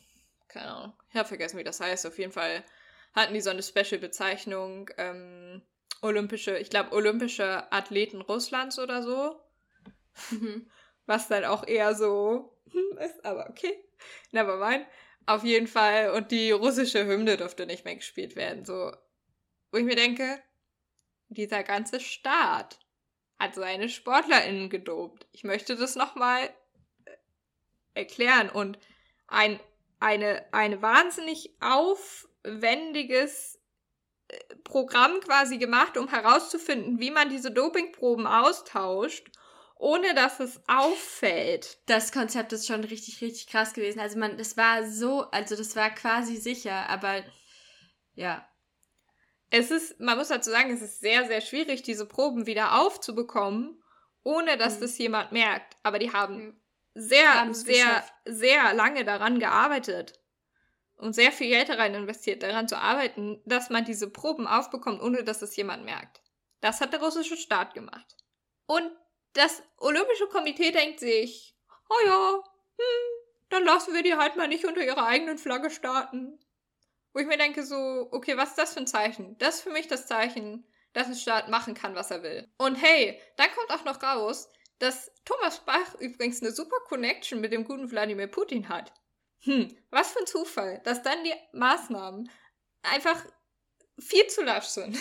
keine Ahnung, ich habe vergessen, wie das heißt. Auf jeden Fall hatten die so eine Special-Bezeichnung. Ähm, olympische, ich glaube, olympische Athleten Russlands oder so. Mhm. <laughs> Was dann auch eher so hm, ist, aber okay. Never mind. Auf jeden Fall. Und die russische Hymne durfte nicht mehr gespielt werden. So, wo ich mir denke, dieser ganze Staat hat seine SportlerInnen gedopt. Ich möchte das nochmal äh, erklären. Und ein, eine, eine wahnsinnig aufwendiges äh, Programm quasi gemacht, um herauszufinden, wie man diese Dopingproben austauscht ohne dass es auffällt. Das Konzept ist schon richtig, richtig krass gewesen. Also man, das war so, also das war quasi sicher, aber ja. Es ist, man muss dazu sagen, es ist sehr, sehr schwierig, diese Proben wieder aufzubekommen, ohne dass mhm. das jemand merkt. Aber die haben. Sehr, sehr, geschafft. sehr lange daran gearbeitet und sehr viel Geld daran investiert, daran zu arbeiten, dass man diese Proben aufbekommt, ohne dass es jemand merkt. Das hat der russische Staat gemacht. Und das Olympische Komitee denkt sich, oh ja, hm, dann lassen wir die halt mal nicht unter ihrer eigenen Flagge starten. Wo ich mir denke so, okay, was ist das für ein Zeichen? Das ist für mich das Zeichen, dass ein Staat machen kann, was er will. Und hey, dann kommt auch noch raus, dass Thomas Bach übrigens eine super Connection mit dem guten Wladimir Putin hat. Hm, was für ein Zufall, dass dann die Maßnahmen einfach viel zu lasch sind.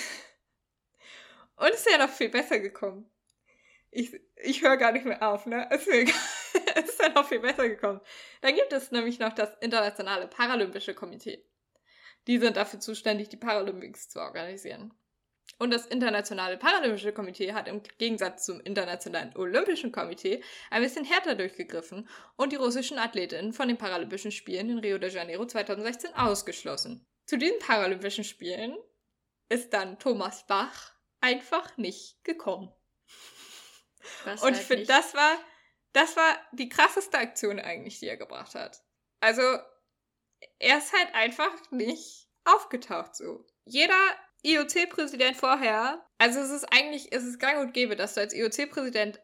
<laughs> Und es ist ja noch viel besser gekommen. Ich, ich höre gar nicht mehr auf, ne? Es ist <laughs> ja noch viel besser gekommen. Dann gibt es nämlich noch das Internationale Paralympische Komitee. Die sind dafür zuständig, die Paralympics zu organisieren. Und das Internationale Paralympische Komitee hat im Gegensatz zum Internationalen Olympischen Komitee ein bisschen härter durchgegriffen und die russischen Athletinnen von den Paralympischen Spielen in Rio de Janeiro 2016 ausgeschlossen. Zu diesen Paralympischen Spielen ist dann Thomas Bach einfach nicht gekommen. Das und ich finde, das war, das war die krasseste Aktion eigentlich, die er gebracht hat. Also, er ist halt einfach nicht aufgetaucht so. Jeder IOC-Präsident vorher, also es ist eigentlich, es ist gang und gäbe, dass du als IOC-Präsident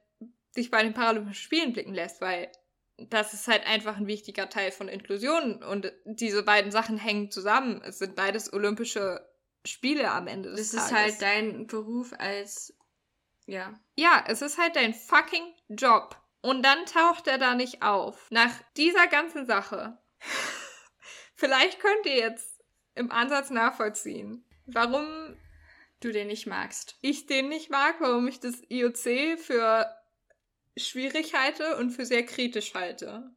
dich bei den Paralympischen Spielen blicken lässt, weil das ist halt einfach ein wichtiger Teil von Inklusion und diese beiden Sachen hängen zusammen. Es sind beides olympische Spiele am Ende des das Tages. Das ist halt dein Beruf als ja. Ja, es ist halt dein fucking Job. Und dann taucht er da nicht auf. Nach dieser ganzen Sache. <laughs> Vielleicht könnt ihr jetzt im Ansatz nachvollziehen, warum du den nicht magst. Ich den nicht mag, warum ich das IOC für schwierig halte und für sehr kritisch halte.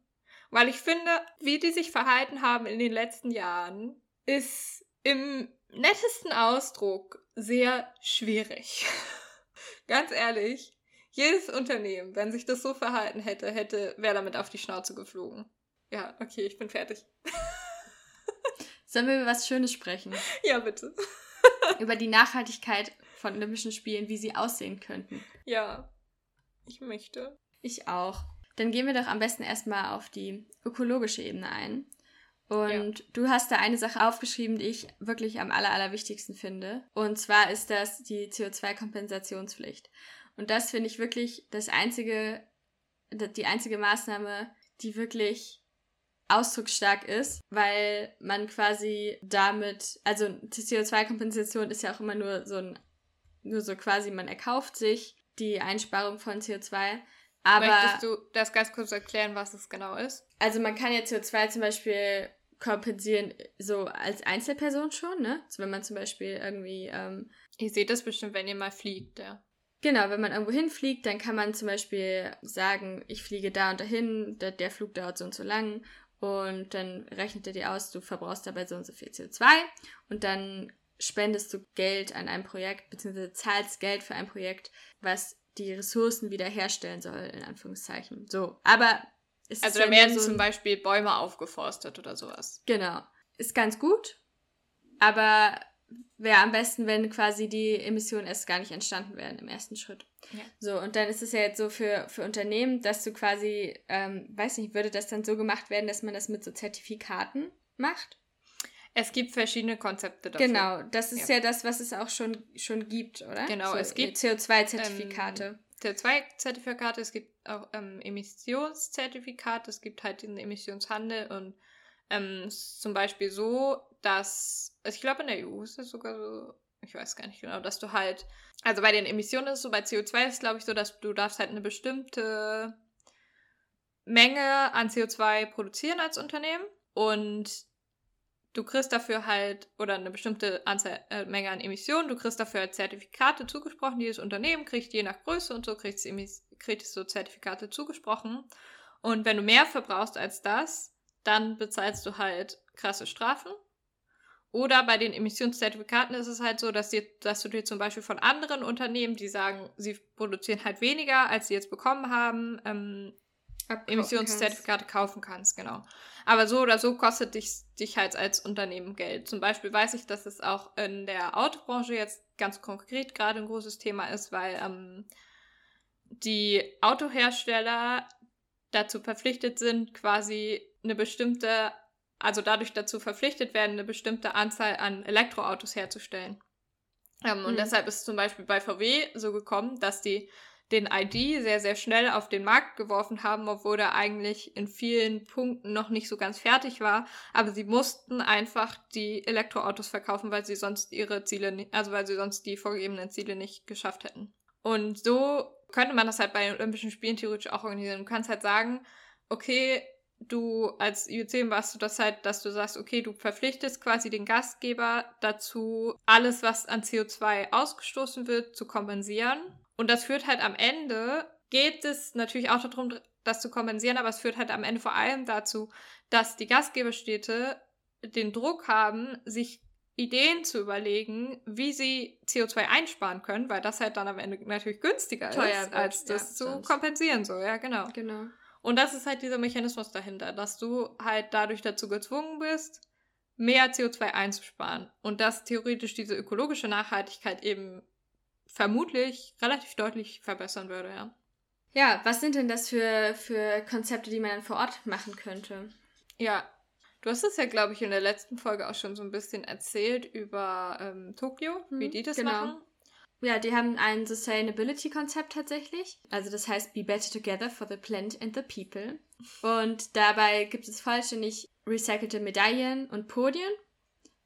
Weil ich finde, wie die sich verhalten haben in den letzten Jahren, ist im nettesten Ausdruck sehr schwierig. <laughs> Ganz ehrlich, jedes Unternehmen, wenn sich das so verhalten hätte, hätte, wäre damit auf die Schnauze geflogen. Ja, okay, ich bin fertig. <laughs> Sollen wir über was Schönes sprechen? <laughs> Ja, bitte. <laughs> über die Nachhaltigkeit von Olympischen Spielen, wie sie aussehen könnten. Ja, ich möchte. Ich auch. Dann gehen wir doch am besten erstmal auf die ökologische Ebene ein. Und ja. du hast da eine Sache aufgeschrieben, die ich wirklich am aller, allerwichtigsten finde. Und zwar ist das die CO2-Kompensationspflicht. Und Und das finde ich wirklich das einzige, die einzige Maßnahme, die wirklich ausdrucksstark ist, weil man quasi damit, also die CO2-Kompensation ist ja auch immer nur so ein, nur so quasi, man erkauft sich die Einsparung von CO2. Aber, Möchtest du das ganz kurz erklären, was es genau ist? Also man kann ja CO2 zum Beispiel kompensieren, so als Einzelperson schon, ne? Also wenn man zum Beispiel irgendwie. Ähm, ihr seht das bestimmt, wenn ihr mal fliegt, ja. Genau, wenn man irgendwo hinfliegt, dann kann man zum Beispiel sagen, ich fliege da und dahin, der, der Flug dauert so und so lang und dann rechnet er dir aus, du verbrauchst dabei so und so viel CO2 und dann spendest du Geld an ein Projekt, beziehungsweise zahlst Geld für ein Projekt, was die Ressourcen wiederherstellen soll, in Anführungszeichen. So, aber es Also da ja werden so zum Beispiel Bäume aufgeforstet oder sowas. Genau. Ist ganz gut, aber wäre am besten, wenn quasi die Emissionen erst gar nicht entstanden wären im ersten Schritt. Ja. So, und dann ist es ja jetzt so für, für Unternehmen, dass du quasi, ähm, weiß nicht, würde das dann so gemacht werden, dass man das mit so Zertifikaten macht? Es gibt verschiedene Konzepte dafür. Genau, das ist ja, ja das, was es auch schon, schon gibt, oder? Genau, so, es gibt CO2-Zertifikate. Ähm, CO2-Zertifikate, es gibt auch ähm, Emissionszertifikate, es gibt halt diesen Emissionshandel und ähm, zum Beispiel so, dass, also ich glaube in der EU ist es sogar so, ich weiß gar nicht genau, dass du halt, also bei den Emissionen ist es so, bei CO2 ist es glaube ich so, dass du darfst halt eine bestimmte Menge an CO2 produzieren als Unternehmen und du kriegst dafür halt, oder eine bestimmte Anzahl, äh, Menge an Emissionen, du kriegst dafür halt Zertifikate zugesprochen, jedes Unternehmen kriegt je nach Größe und so kriegst, kriegst du Zertifikate zugesprochen. Und wenn du mehr verbrauchst als das, dann bezahlst du halt krasse Strafen. Oder bei den Emissionszertifikaten ist es halt so, dass, dir, dass du dir zum Beispiel von anderen Unternehmen, die sagen, sie produzieren halt weniger, als sie jetzt bekommen haben, ähm, Emissionszertifikate kannst. kaufen kannst, genau. Aber so oder so kostet dich, dich halt als Unternehmen Geld. Zum Beispiel weiß ich, dass es auch in der Autobranche jetzt ganz konkret gerade ein großes Thema ist, weil ähm, die Autohersteller dazu verpflichtet sind, quasi eine bestimmte, also dadurch dazu verpflichtet werden, eine bestimmte Anzahl an Elektroautos herzustellen. Ähm, mhm. Und deshalb ist es zum Beispiel bei VW so gekommen, dass die den ID sehr, sehr schnell auf den Markt geworfen haben, obwohl er eigentlich in vielen Punkten noch nicht so ganz fertig war. Aber sie mussten einfach die Elektroautos verkaufen, weil sie sonst ihre Ziele, also weil sie sonst die vorgegebenen Ziele nicht geschafft hätten. Und so könnte man das halt bei den Olympischen Spielen theoretisch auch organisieren. Du kannst halt sagen, okay, du als IOC machst du das halt, dass du sagst, okay, du verpflichtest quasi den Gastgeber dazu, alles, was an CO2 ausgestoßen wird, zu kompensieren. Und das führt halt am Ende, geht es natürlich auch darum, das zu kompensieren, aber es führt halt am Ende vor allem dazu, dass die Gastgeberstädte den Druck haben, sich Ideen zu überlegen, wie sie CO2 einsparen können, weil das halt dann am Ende natürlich günstiger Teuer ist, wird, als das ja, zu kompensieren so, ja, genau. Genau. Und das ist halt dieser Mechanismus dahinter, dass du halt dadurch dazu gezwungen bist, mehr CO2 einzusparen. Und dass theoretisch diese ökologische Nachhaltigkeit eben vermutlich relativ deutlich verbessern würde, ja. Ja, was sind denn das für, für Konzepte, die man dann vor Ort machen könnte? Ja, du hast es ja, glaube ich, in der letzten Folge auch schon so ein bisschen erzählt über ähm, Tokio, hm, wie mhm, die das genau. machen. Ja, die haben ein Sustainability-Konzept tatsächlich. Also das heißt Be Better Together for the Planet and the People. Und dabei gibt es vollständig recycelte Medaillen und Podien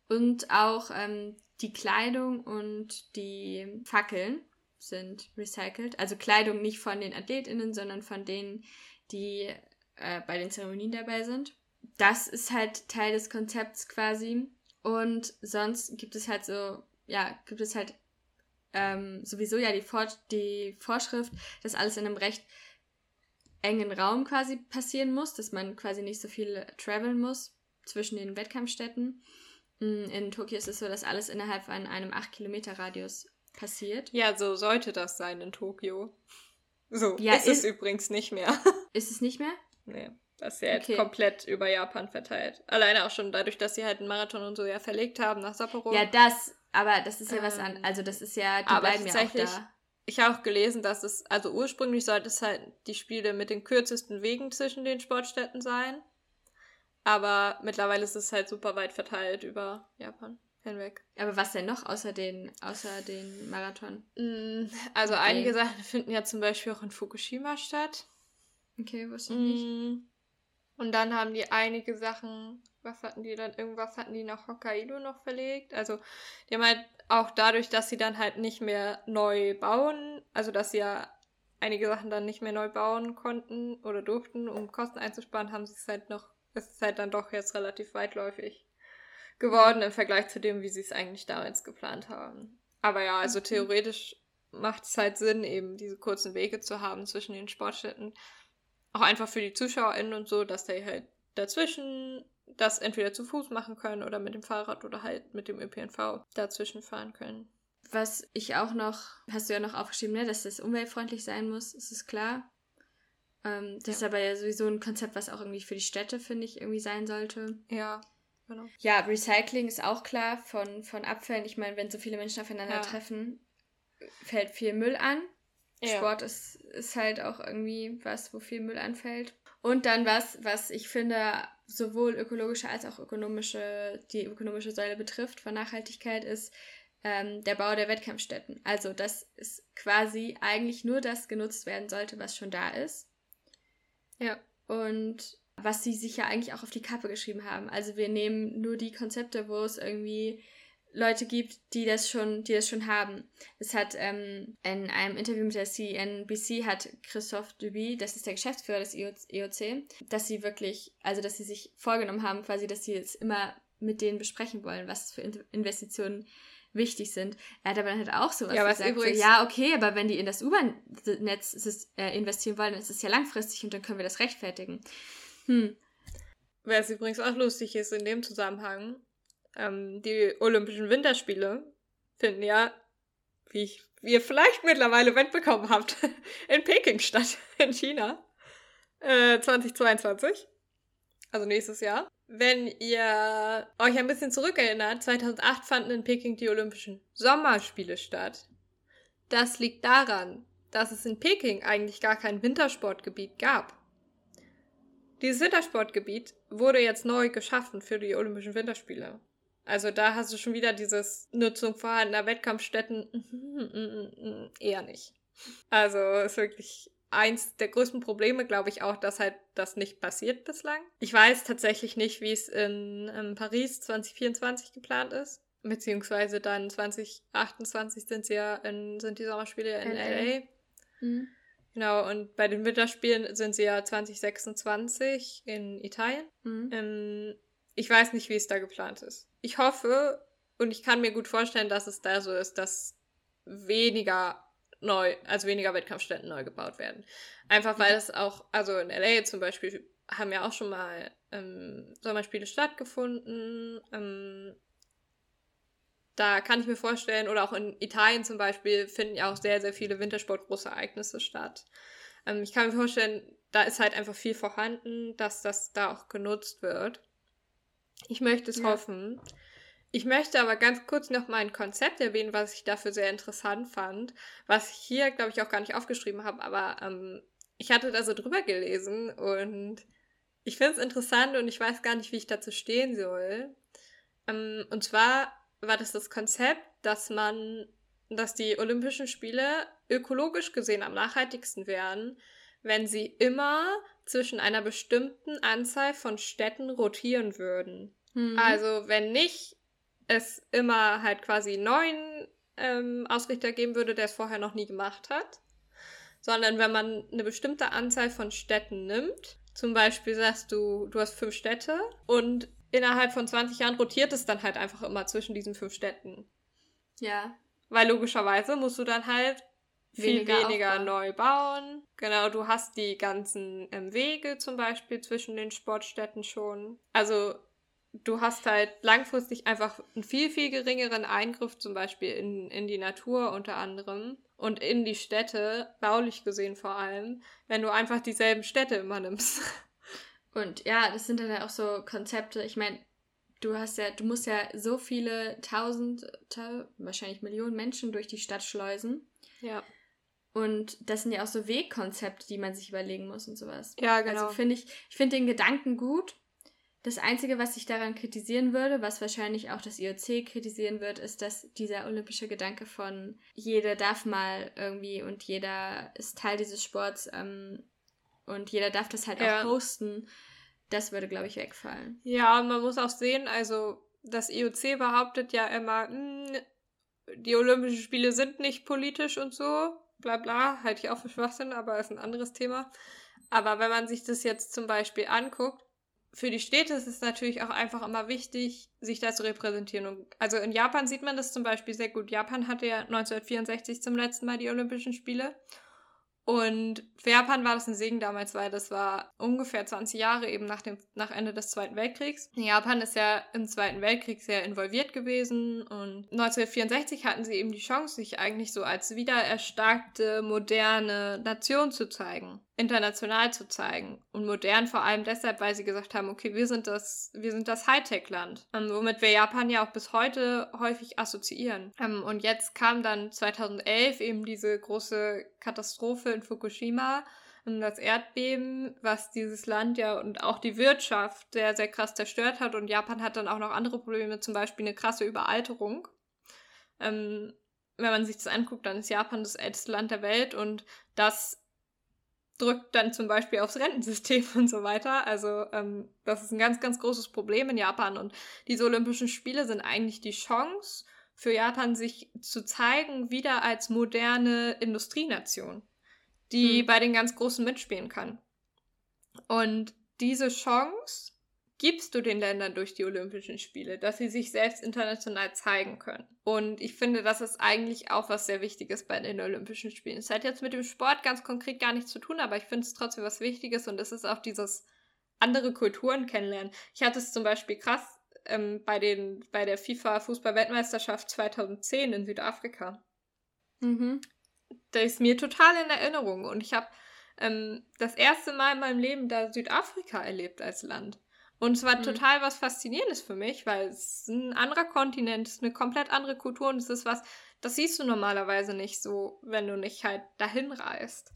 und auch ähm, die Kleidung und die Fackeln sind recycelt. Also Kleidung nicht von den AthletInnen, sondern von denen, die äh, bei den Zeremonien dabei sind. Das ist halt Teil des Konzepts quasi. Und sonst gibt es halt so, ja, gibt es halt ähm, sowieso ja die, Vor die Vorschrift, dass alles in einem recht engen Raum quasi passieren muss, dass man quasi nicht so viel traveln muss zwischen den Wettkampfstätten. Mm, in Tokio ist es so, dass alles innerhalb von einem 8-Kilometer-Radius passiert. Ja, so sollte das sein in Tokio. So ja, ist, ist es übrigens nicht mehr. <laughs> Ist es nicht mehr? Nee. Das ist ja okay. komplett über Japan verteilt. Alleine auch schon dadurch, dass sie halt einen Marathon und so ja verlegt haben nach Sapporo. Ja, das, aber das ist ja was an. Ähm, also das ist ja, die aber bleiben ja auch da. Ich habe auch gelesen, dass es, also ursprünglich sollte es halt die Spiele mit den kürzesten Wegen zwischen den Sportstätten sein. Aber mittlerweile ist es halt super weit verteilt über Japan. hinweg. Aber was denn noch außer den, außer den Marathon? Mm, Also Okay. einige Sachen finden ja zum Beispiel auch in Fukushima statt. Okay, wusste ich nicht. Mm. Und dann haben die einige Sachen, was hatten die dann, irgendwas hatten die nach Hokkaido noch verlegt. Also die haben halt auch dadurch, dass sie dann halt nicht mehr neu bauen, also dass sie ja einige Sachen dann nicht mehr neu bauen konnten oder durften, um Kosten einzusparen, haben sie es halt noch, es ist halt dann doch jetzt relativ weitläufig geworden im Vergleich zu dem, wie sie es eigentlich damals geplant haben. Aber ja, also Mhm. theoretisch macht es halt Sinn, eben diese kurzen Wege zu haben zwischen den Sportstätten. Auch einfach für die ZuschauerInnen und so, dass die halt dazwischen das entweder zu Fuß machen können oder mit dem Fahrrad oder halt mit dem ÖPNV dazwischen fahren können. Was ich auch noch, hast du ja noch aufgeschrieben, ne, dass das umweltfreundlich sein muss, ist es klar. Ähm, das ist aber ja sowieso ein Konzept, was auch irgendwie für die Städte, finde ich, irgendwie sein sollte. Ja, genau. Ja, Recycling ist auch klar von, von Abfällen. Ich meine, wenn so viele Menschen aufeinander Ja. treffen, fällt viel Müll an. Ja. Sport ist, ist halt auch irgendwie was, wo viel Müll anfällt. Und dann was, was ich finde, sowohl ökologische als auch ökonomische, die ökonomische Säule betrifft von Nachhaltigkeit, ist ähm, der Bau der Wettkampfstätten. Also, dass es quasi eigentlich nur das genutzt werden sollte, was schon da ist. Ja. Und was sie sich ja eigentlich auch auf die Kappe geschrieben haben. Also wir nehmen nur die Konzepte, wo es irgendwie Leute gibt, die das schon, die das schon haben. Es hat ähm, in einem Interview mit der CNBC hat Christophe Duby, das ist der Geschäftsführer des EOC, dass sie wirklich, also dass sie sich vorgenommen haben, quasi, dass sie jetzt immer mit denen besprechen wollen, was für In- Investitionen wichtig sind. Er hat aber dann halt auch sowas Ja, was gesagt, übrigens- so, ja, okay, aber wenn die in das U-Bahn-Netz äh, investieren wollen, dann ist es ja langfristig und dann können wir das rechtfertigen. Hm, es übrigens auch lustig ist in dem Zusammenhang, ähm, die Olympischen Winterspiele finden ja, wie, ich, wie ihr vielleicht mittlerweile mitbekommen habt, <laughs> in Peking statt, <laughs> in China, äh, 2022, also nächstes Jahr. Wenn ihr euch ein bisschen zurückerinnert, 2008 fanden in Peking die Olympischen Sommerspiele statt. Das liegt daran, dass es in Peking eigentlich gar kein Wintersportgebiet gab. Dieses Wintersportgebiet wurde jetzt neu geschaffen für die Olympischen Winterspiele. Also da hast du schon wieder dieses Nutzung vorhandener Wettkampfstätten eher nicht. Also ist wirklich eins der größten Probleme, glaube ich auch, dass halt das nicht passiert bislang. Ich weiß tatsächlich nicht, wie es in, ähm, Paris 2024 geplant ist. Beziehungsweise dann 2028 sind sie ja in, sind die Sommerspiele in LA. LA. hm. Genau, und bei den Winterspielen sind sie ja 2026 in Italien. Hm. Ähm, ich weiß nicht, wie es da geplant ist. Ich hoffe und ich kann mir gut vorstellen, dass es da so ist, dass weniger neu, also weniger Wettkampfstätten neu gebaut werden. Einfach weil es auch, also in LA zum Beispiel haben ja auch schon mal ähm, Sommerspiele stattgefunden. Ähm, da kann ich mir vorstellen, oder auch in Italien zum Beispiel finden ja auch sehr, sehr viele Wintersport-Großereignisse statt. Ähm, ich kann mir vorstellen, da ist halt einfach viel vorhanden, dass das da auch genutzt wird. Ich möchte es Ja. hoffen. Ich möchte aber ganz kurz noch mal ein Konzept erwähnen, was ich dafür sehr interessant fand, was ich hier, glaube ich, auch gar nicht aufgeschrieben habe, aber ähm, ich hatte da so drüber gelesen und ich finde es interessant und ich weiß gar nicht, wie ich dazu stehen soll. Ähm, und zwar war das das Konzept, dass man, dass die Olympischen Spiele ökologisch gesehen am nachhaltigsten wären, wenn sie immer zwischen einer bestimmten Anzahl von Städten rotieren würden. Hm. Also wenn nicht es immer halt quasi einen neuen ähm, Ausrichter geben würde, der es vorher noch nie gemacht hat, sondern wenn man eine bestimmte Anzahl von Städten nimmt, zum Beispiel sagst du, du hast fünf Städte und innerhalb von 20 Jahren rotiert es dann halt einfach immer zwischen diesen fünf Städten. Ja. Weil logischerweise musst du dann halt viel Weniger weniger, neu bauen. Genau, du hast die ganzen ähm, Wege zum Beispiel zwischen den Sportstätten schon. Also du hast halt langfristig einfach einen viel, viel geringeren Eingriff zum Beispiel in, in die Natur unter anderem und in die Städte, baulich gesehen vor allem, wenn du einfach dieselben Städte immer nimmst. <laughs> Und ja, das sind dann ja auch so Konzepte. Ich meine, du hast ja, du musst ja so viele tausend, ta wahrscheinlich Millionen Menschen durch die Stadt schleusen. Ja. Und das sind ja auch so Wegkonzepte, die man sich überlegen muss und sowas. Ja, genau. Also finde ich, ich finde den Gedanken gut, Das Einzige, was ich daran kritisieren würde, was wahrscheinlich auch das IOC kritisieren wird, ist, dass dieser olympische Gedanke von jeder darf mal irgendwie und jeder ist Teil dieses Sports ähm, und jeder darf das halt ja. auch hosten, das würde, glaube ich, wegfallen. Ja, man muss auch sehen, also das IOC behauptet ja immer, mh, hm, die Olympischen Spiele sind nicht politisch und so, bla bla, halte ich auch für Schwachsinn, aber ist ein anderes Thema. Aber wenn man sich das jetzt zum Beispiel anguckt, für die Städte ist es natürlich auch einfach immer wichtig, sich da zu repräsentieren. Und also in Japan sieht man das zum Beispiel sehr gut. Japan hatte ja 1964 zum letzten Mal die Olympischen Spiele. Und für Japan war das ein Segen damals, weil das war ungefähr 20 Jahre eben nach, dem, nach Ende des Zweiten Weltkriegs. Japan ist ja im Zweiten Weltkrieg sehr involviert gewesen und 1964 hatten sie eben die Chance, sich eigentlich so als wiedererstarkte, moderne Nation zu zeigen international zu zeigen. Und modern vor allem deshalb, weil sie gesagt haben, okay, wir sind das, wir sind das Hightech-Land, ähm, womit wir Japan ja auch bis heute häufig assoziieren. Ähm, und jetzt kam dann 2011 eben diese große Katastrophe in Fukushima, und das Erdbeben, was dieses Land ja und auch die Wirtschaft sehr, sehr krass zerstört hat. Und Japan hat dann auch noch andere Probleme, zum Beispiel eine krasse Überalterung. Ähm, wenn man sich das anguckt, dann ist Japan das älteste Land der Welt und das drückt dann zum Beispiel aufs Rentensystem <laughs> und so weiter. Also ähm, das ist ein ganz, ganz großes Problem in Japan. Und diese Olympischen Spiele sind eigentlich die Chance für Japan, sich zu zeigen, wieder als moderne Industrienation, die mhm. bei den ganz Großen mitspielen kann. Und diese Chance gibst du den Ländern durch die Olympischen Spiele, dass sie sich selbst international zeigen können. Und ich finde, das ist eigentlich auch was sehr Wichtiges bei den Olympischen Spielen. Es hat jetzt mit dem Sport ganz konkret gar nichts zu tun, aber ich finde es trotzdem was Wichtiges und es ist auch dieses andere Kulturen kennenlernen. Ich hatte es zum Beispiel krass ähm, bei, den, bei der FIFA Fußball-Weltmeisterschaft 2010 in Südafrika. Mhm. Da ist mir total in Erinnerung und ich habe ähm, das erste Mal in meinem Leben da Südafrika erlebt als Land. Und es war mhm. total was Faszinierendes für mich, weil es ist ein anderer Kontinent, es ist eine komplett andere Kultur und es ist was, das siehst du normalerweise nicht so, wenn du nicht halt dahin reist.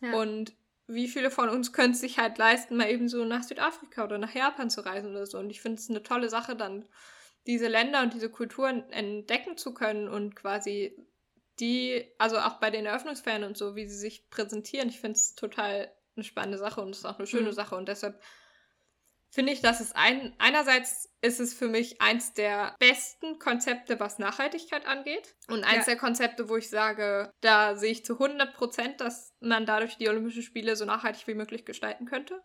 Ja. Und wie viele von uns können es sich halt leisten, mal eben so nach Südafrika oder nach Japan zu reisen oder so. Und ich finde es eine tolle Sache, dann diese Länder und diese Kulturen entdecken zu können und quasi die, also auch bei den Eröffnungsferien und so, wie sie sich präsentieren. Ich finde es total eine spannende Sache und es ist auch eine schöne mhm. Sache und deshalb finde ich, dass es ein, einerseits ist es für mich eins der besten Konzepte, was Nachhaltigkeit angeht. Und eins ja. der Konzepte, wo ich sage, da sehe ich zu 100 Prozent, dass man dadurch die Olympischen Spiele so nachhaltig wie möglich gestalten könnte.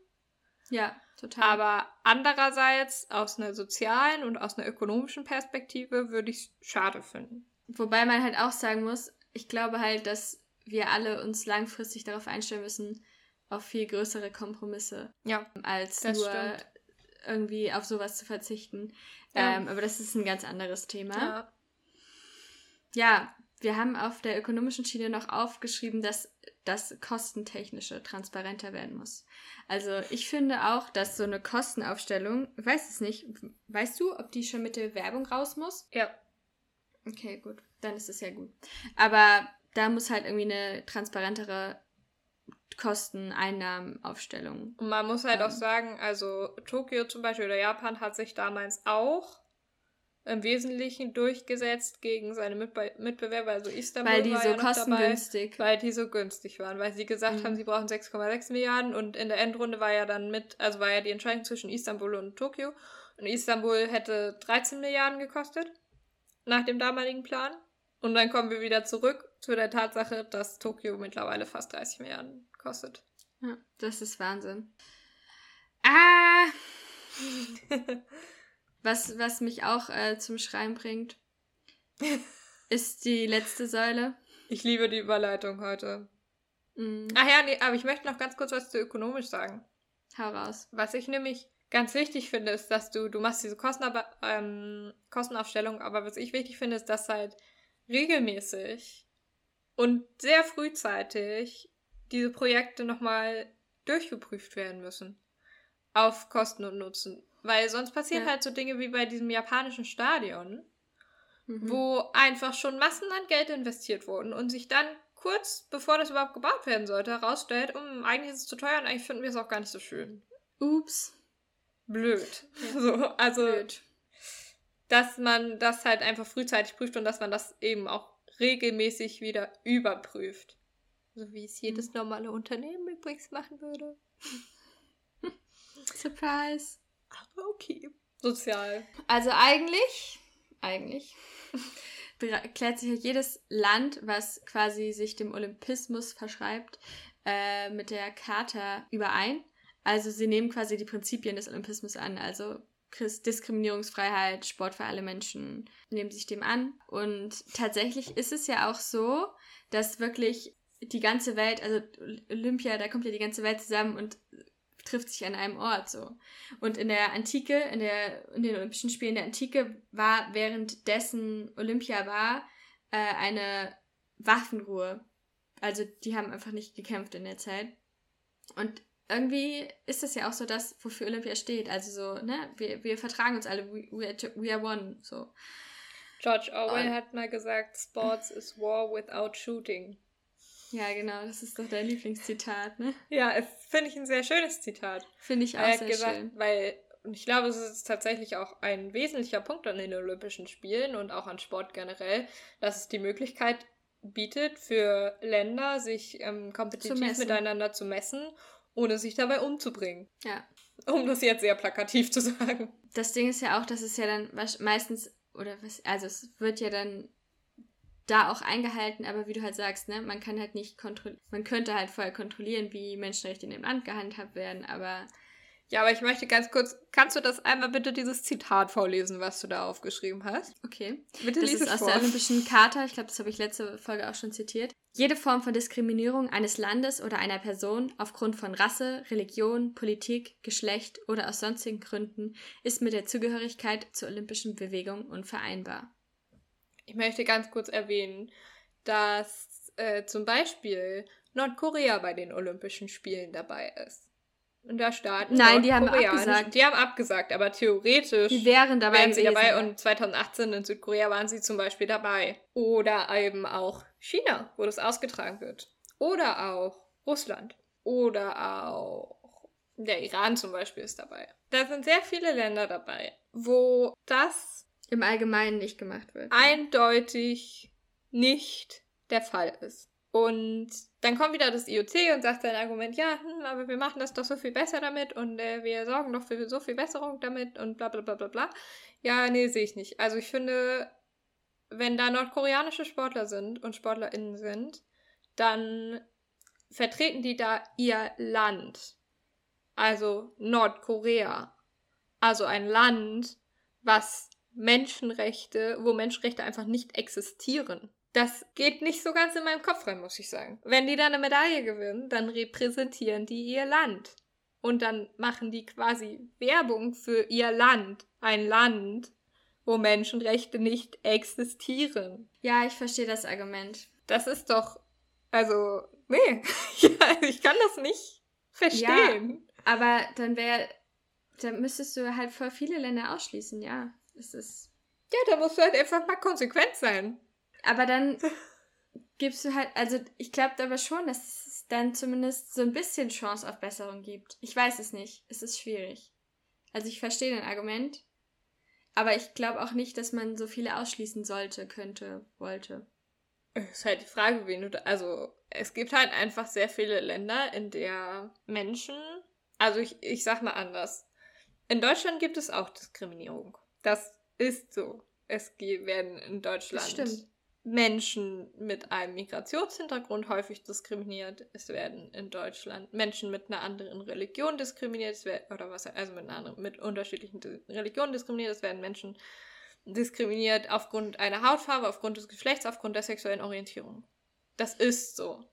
Ja, total. Aber andererseits aus einer sozialen und aus einer ökonomischen Perspektive würde ich es schade finden. Wobei man halt auch sagen muss, ich glaube halt, dass wir alle uns langfristig darauf einstellen müssen, auf viel größere Kompromisse. Ja. Als nur stimmt irgendwie auf sowas zu verzichten. Ja. Ähm, aber das ist ein ganz anderes Thema. Ja. ja, wir haben auf der ökonomischen Schiene noch aufgeschrieben, dass das kostentechnische transparenter werden muss. Also ich finde auch, dass so eine Kostenaufstellung, weiß es nicht, weißt du, ob die schon mit der Werbung raus muss? Ja. Okay, gut, dann ist es ja gut. Aber da muss halt irgendwie eine transparentere Kosten, Einnahmen, Aufstellung. Und man muss halt ähm. auch sagen, also Tokio zum Beispiel oder Japan hat sich damals auch im Wesentlichen durchgesetzt gegen seine Mitbe Mitbewerber, also Istanbul weil die war so ja kostengünstig, dabei, weil die so günstig waren, weil sie gesagt mhm. haben, sie brauchen 6,6 Milliarden und in der Endrunde war ja dann mit, also war ja die Entscheidung zwischen Istanbul und Tokio und Istanbul hätte 13 Milliarden gekostet nach dem damaligen Plan und dann kommen wir wieder zurück zu der Tatsache, dass Tokio mittlerweile fast 30 Milliarden kostet. Ja, das ist Wahnsinn. Ah! <laughs> was, was mich auch äh, zum Schreien bringt, ist die letzte Säule. Ich liebe die Überleitung heute. Mm. Ach ja, nee, aber ich möchte noch ganz kurz was zu ökonomisch sagen. Hau raus. Was ich nämlich ganz wichtig finde, ist, dass du, du machst diese Kostenab ähm, Kostenaufstellung, aber was ich wichtig finde, ist, dass halt regelmäßig und sehr frühzeitig diese Projekte nochmal durchgeprüft werden müssen. Auf Kosten und Nutzen. Weil sonst passieren ja. halt so Dinge wie bei diesem japanischen Stadion, mhm. wo einfach schon Massen an Geld investiert wurden und sich dann kurz bevor das überhaupt gebaut werden sollte, herausstellt, um, eigentlich ist es zu teuer und eigentlich finden wir es auch gar nicht so schön. Ups. blöd. <laughs> So, also, blöd. Dass man das halt einfach frühzeitig prüft und dass man das eben auch regelmäßig wieder überprüft. So wie es jedes mhm. normale Unternehmen übrigens machen würde. <laughs> Surprise. Aber okay. Sozial. Also eigentlich, eigentlich <laughs> klärt sich ja jedes Land, was quasi sich dem Olympismus verschreibt, äh, mit der Charta überein. Also sie nehmen quasi die Prinzipien des Olympismus an, also Diskriminierungsfreiheit, Sport für alle Menschen, nehmen sich dem an. Und tatsächlich ist es ja auch so, dass wirklich die ganze Welt, also Olympia, da kommt ja die ganze Welt zusammen und trifft sich an einem Ort so. Und in der Antike, in, der, in den Olympischen Spielen der Antike war währenddessen Olympia war äh, eine Waffenruhe. Also die haben einfach nicht gekämpft in der Zeit. Und irgendwie ist es ja auch so das, wofür Olympia steht. Also so, ne, wir, wir vertragen uns alle, we, we, are, we are one, so. George Orwell Und, hat mal gesagt, Sports is war without shooting. Ja, genau, das ist doch dein Lieblingszitat, ne? Ja, finde ich ein sehr schönes Zitat. Finde ich auch er sehr gesagt, schön. Weil, und ich glaube, es ist tatsächlich auch ein wesentlicher Punkt an den Olympischen Spielen und auch an Sport generell, dass es die Möglichkeit bietet für Länder, sich ähm, kompetitiv zu miteinander zu messen, ohne sich dabei umzubringen. Ja. Um das jetzt sehr plakativ zu sagen. Das Ding ist ja auch, dass es ja dann meistens, oder was, also es wird ja dann da auch eingehalten, aber wie du halt sagst, ne, man kann halt nicht kontrollieren, man könnte halt vorher kontrollieren, wie Menschenrechte in dem Land gehandhabt werden, aber ja, aber ich möchte ganz kurz, kannst du das einmal bitte dieses Zitat vorlesen, was du da aufgeschrieben hast? Okay. Bitte das ist aus vor. der Olympischen Charta, ich glaube, das habe ich letzte Folge auch schon zitiert. Jede Form von Diskriminierung eines Landes oder einer Person aufgrund von Rasse, Religion, Politik, Geschlecht oder aus sonstigen Gründen ist mit der Zugehörigkeit zur olympischen Bewegung unvereinbar. Ich möchte ganz kurz erwähnen, dass äh, zum Beispiel Nordkorea bei den Olympischen Spielen dabei ist. Und da starten Nein, die haben abgesagt. Die haben abgesagt, aber theoretisch die wären dabei, wären sie dabei. Und 2018 in Südkorea waren sie zum Beispiel dabei. Oder eben auch China, wo das ausgetragen wird. Oder auch Russland. Oder auch der Iran zum Beispiel ist dabei. Da sind sehr viele Länder dabei, wo das im Allgemeinen nicht gemacht wird. Eindeutig nicht der Fall ist. Und dann kommt wieder das IOC und sagt sein Argument, ja, hm, aber wir machen das doch so viel besser damit und äh, wir sorgen doch für so viel Besserung damit und bla bla bla bla bla. Ja, nee, sehe ich nicht. Also ich finde, wenn da nordkoreanische Sportler sind und SportlerInnen sind, dann vertreten die da ihr Land. Also Nordkorea. Also ein Land, was Menschenrechte, wo Menschenrechte einfach nicht existieren. Das geht nicht so ganz in meinem Kopf rein, muss ich sagen. Wenn die dann eine Medaille gewinnen, dann repräsentieren die ihr Land. Und dann machen die quasi Werbung für ihr Land. Ein Land, wo Menschenrechte nicht existieren. Ja, ich verstehe das Argument. Das ist doch. Also, nee. <laughs> ich kann das nicht verstehen. Ja, aber dann wäre. Dann müsstest du halt voll viele Länder ausschließen, ja. Es ist. Ja, da musst du halt einfach mal konsequent sein. Aber dann gibst du halt, also ich glaube aber schon, dass es dann zumindest so ein bisschen Chance auf Besserung gibt. Ich weiß es nicht. Es ist schwierig. Also ich verstehe dein Argument, aber ich glaube auch nicht, dass man so viele ausschließen sollte, könnte, wollte. Es ist halt die Frage, wen du da, also es gibt halt einfach sehr viele Länder, in der Menschen, also ich, ich sag mal anders. In Deutschland gibt es auch Diskriminierung. Das ist so. Es werden in Deutschland Menschen mit einem Migrationshintergrund häufig diskriminiert. Es werden in Deutschland Menschen mit einer anderen Religion diskriminiert. Es wird, oder was, also mit, einer anderen, mit unterschiedlichen Religionen diskriminiert. Es werden Menschen diskriminiert aufgrund einer Hautfarbe, aufgrund des Geschlechts, aufgrund der sexuellen Orientierung. Das ist so.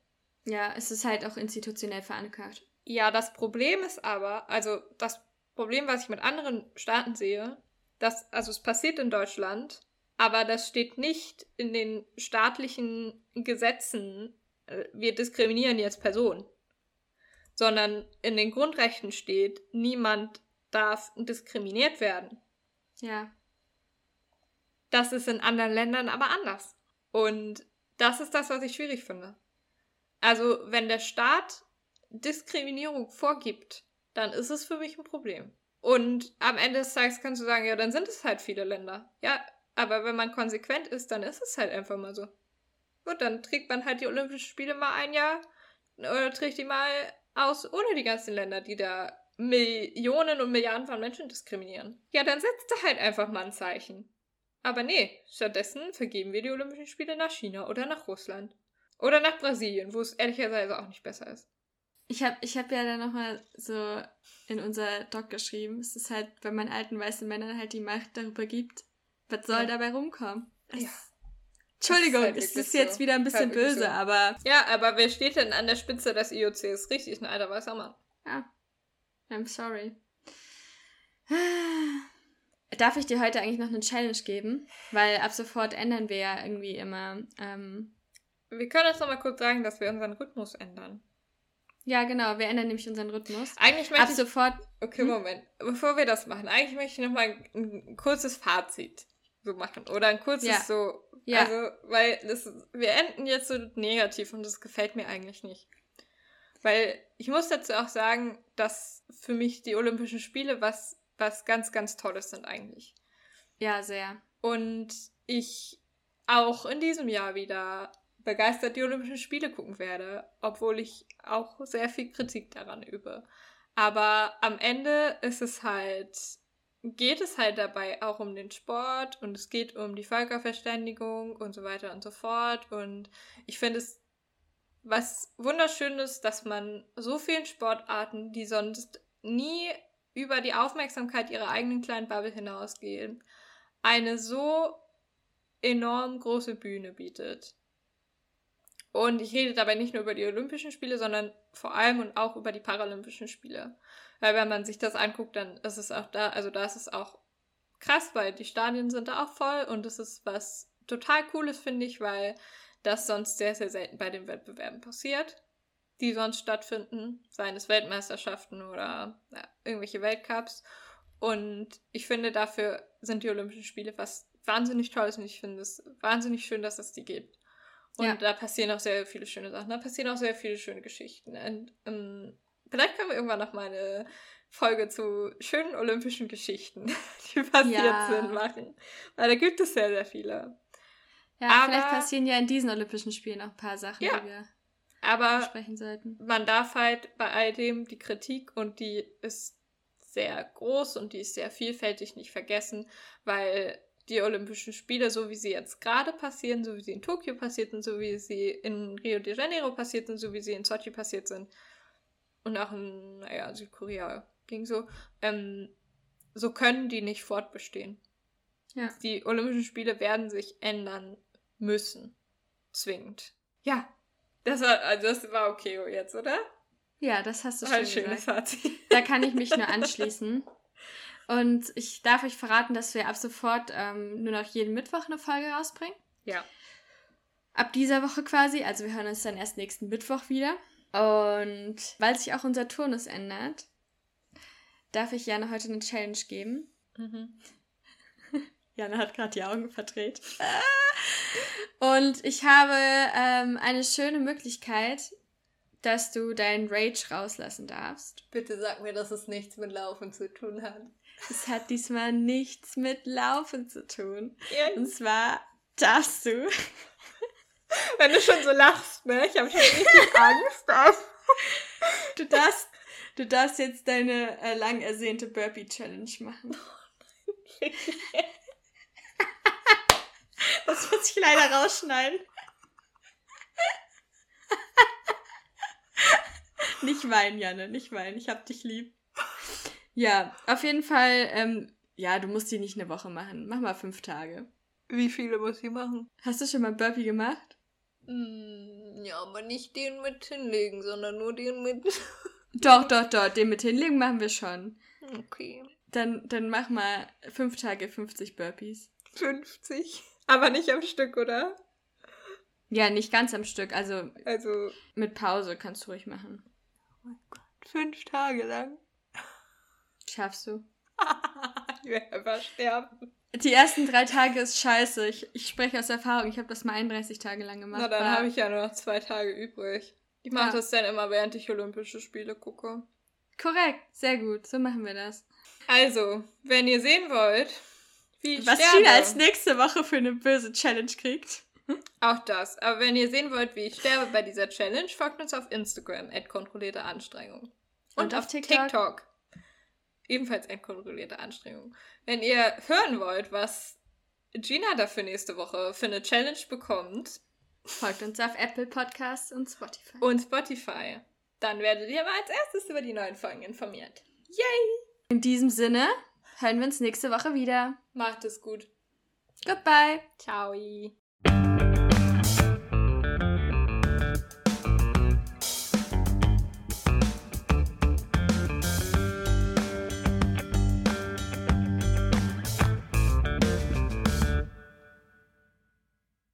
Ja, es ist halt auch institutionell verankert. Ja, das Problem ist aber, also das Problem, was ich mit anderen Staaten sehe, das, also es passiert in Deutschland, aber das steht nicht in den staatlichen Gesetzen, äh, wir diskriminieren jetzt Personen, sondern in den Grundrechten steht, niemand darf diskriminiert werden. Ja. Das ist in anderen Ländern aber anders. Und das ist das, was ich schwierig finde. Also, wenn der Staat Diskriminierung vorgibt, dann ist es für mich ein Problem. Und am Ende des Tages kannst du sagen, ja, dann sind es halt viele Länder. Ja, aber wenn man konsequent ist, dann ist es halt einfach mal so. Gut, dann trägt man halt die Olympischen Spiele mal ein Jahr oder trägt die mal aus ohne die ganzen Länder, die da Millionen und Milliarden von Menschen diskriminieren. Ja, dann setzt er halt einfach mal ein Zeichen. Aber nee, stattdessen vergeben wir die Olympischen Spiele nach China oder nach Russland. Oder nach Brasilien, wo es ehrlicherweise auch nicht besser ist. Ich habe ich hab ja dann nochmal so in unser Doc geschrieben. Es ist halt, wenn man alten weißen Männern halt die Macht darüber gibt, was soll ja. dabei rumkommen? Ja. Entschuldigung, halt es ist jetzt so. wieder ein bisschen halt böse, so. aber. Ja, aber wer steht denn an der Spitze des IOC? Ist richtig ein alter weißer Mann. Ja. I'm sorry. <sighs> Darf ich dir heute eigentlich noch eine Challenge geben? Weil ab sofort ändern wir ja irgendwie immer. Ähm, wir können jetzt nochmal kurz sagen, dass wir unseren Rhythmus ändern. Ja, genau, wir ändern nämlich unseren Rhythmus. Eigentlich möchte Ab ich, sofort. Okay, hm? Moment. Bevor wir das machen, eigentlich möchte ich nochmal ein, kurzes Fazit so machen. Oder ein kurzes ja. so. Ja. Also, weil das, wir enden jetzt so negativ und das gefällt mir eigentlich nicht. Weil ich muss dazu auch sagen, dass für mich die Olympischen Spiele was, was ganz, ganz Tolles sind eigentlich. Ja, sehr. Und ich auch in diesem Jahr wieder begeistert die Olympischen Spiele gucken werde, obwohl ich auch sehr viel Kritik daran übe. Aber am Ende ist es halt, geht es halt dabei auch um den Sport und es geht um die Völkerverständigung und so weiter und so fort. Und ich finde es was wunderschönes, dass man so vielen Sportarten, die sonst nie über die Aufmerksamkeit ihrer eigenen kleinen Bubble hinausgehen, eine so enorm große Bühne bietet. Und ich rede dabei nicht nur über die Olympischen Spiele, sondern vor allem und auch über die Paralympischen Spiele. Weil wenn man sich das anguckt, dann ist es auch da, also da ist es auch krass, weil die Stadien sind da auch voll und es ist was total Cooles, finde ich, weil das sonst sehr, sehr selten bei den Wettbewerben passiert, die sonst stattfinden, seien es Weltmeisterschaften oder ja, irgendwelche Weltcups. Und ich finde, dafür sind die Olympischen Spiele was wahnsinnig Tolles und ich finde es wahnsinnig schön, dass es die gibt. Und ja. da passieren auch sehr viele schöne Sachen. Da passieren auch sehr viele schöne Geschichten. Und, ähm, vielleicht können wir irgendwann noch mal eine Folge zu schönen olympischen Geschichten, <laughs> die passiert ja. sind, machen. Weil da gibt es sehr, sehr viele. Ja, aber, vielleicht passieren ja in diesen Olympischen Spielen noch ein paar Sachen, ja, die wir aber besprechen sollten. Man darf halt bei all dem die Kritik und die ist sehr groß und die ist sehr vielfältig nicht vergessen, weil die Olympischen Spiele, so wie sie jetzt gerade passieren, so wie sie in Tokio passiert sind, so wie sie in Rio de Janeiro passiert sind, so wie sie in Sochi passiert sind und auch in, naja, Südkorea ging so, ähm, so können die nicht fortbestehen. Ja. Die Olympischen Spiele werden sich ändern müssen. Zwingend. Ja. Das war, also das war okay jetzt, oder? Ja, das hast du schon ein schönes Fazit. Da kann ich mich nur anschließen. Und ich darf euch verraten, dass wir ab sofort ähm, nur noch jeden Mittwoch eine Folge rausbringen. Ja. Ab dieser Woche quasi. Also wir hören uns dann erst nächsten Mittwoch wieder. Und weil sich auch unser Turnus ändert, darf ich Jana heute eine Challenge geben. Mhm. <laughs> Jana hat gerade die Augen verdreht. <laughs> Und ich habe ähm, eine schöne Möglichkeit, dass du deinen Rage rauslassen darfst. Bitte sag mir, dass es nichts mit Laufen zu tun hat. Es hat diesmal nichts mit Laufen zu tun. Ja. Und zwar darfst du. <laughs> Wenn du schon so lachst, ne? Ich habe schon richtig <laughs> Angst. Auf. Du darfst, du darfst jetzt deine äh, lang ersehnte Burpee Challenge machen. Oh nein. <laughs> Das muss ich leider rausschneiden. nicht weinen, Janne, nicht weinen. Ich hab dich lieb. Ja, auf jeden Fall, ähm, ja, du musst die nicht eine Woche machen. Mach mal fünf Tage. Wie viele muss ich machen? Hast du schon mal Burpee gemacht? Mm, ja, aber nicht den mit hinlegen, sondern nur den mit. <laughs> doch, doch, doch. Den mit hinlegen machen wir schon. Okay. Dann, dann mach mal fünf Tage 50 Burpees. 50? Aber nicht am Stück, oder? Ja, nicht ganz am Stück. Also, also mit Pause kannst du ruhig machen. Oh mein Gott. Fünf Tage lang. Schaffst du. <laughs> ich werde einfach sterben. Die ersten drei Tage ist scheiße. Ich, ich spreche aus Erfahrung. Ich habe das mal 31 Tage lang gemacht. Na, dann habe ich ja nur noch zwei Tage übrig. Ich mache ja. das dann immer, während ich Olympische Spiele gucke. Korrekt. Sehr gut. So machen wir das. Also, wenn ihr sehen wollt, wie ich Was sterbe, Gina als nächste Woche für eine böse Challenge kriegt. auch das. Aber wenn ihr sehen wollt, wie ich sterbe bei dieser Challenge, folgt uns auf Instagram, kontrollierte Anstrengung. Und, Und auf auf TikTok. TikTok. Ebenfalls kontrollierte Anstrengung. Wenn ihr hören wollt, was Gina dafür nächste Woche für eine Challenge bekommt Folgt uns auf Apple Podcasts und Spotify. und Spotify, dann werdet ihr mal als erstes über die neuen Folgen informiert. In diesem Sinne hören wir uns nächste Woche wieder. Macht es gut. Goodbye. Ciao.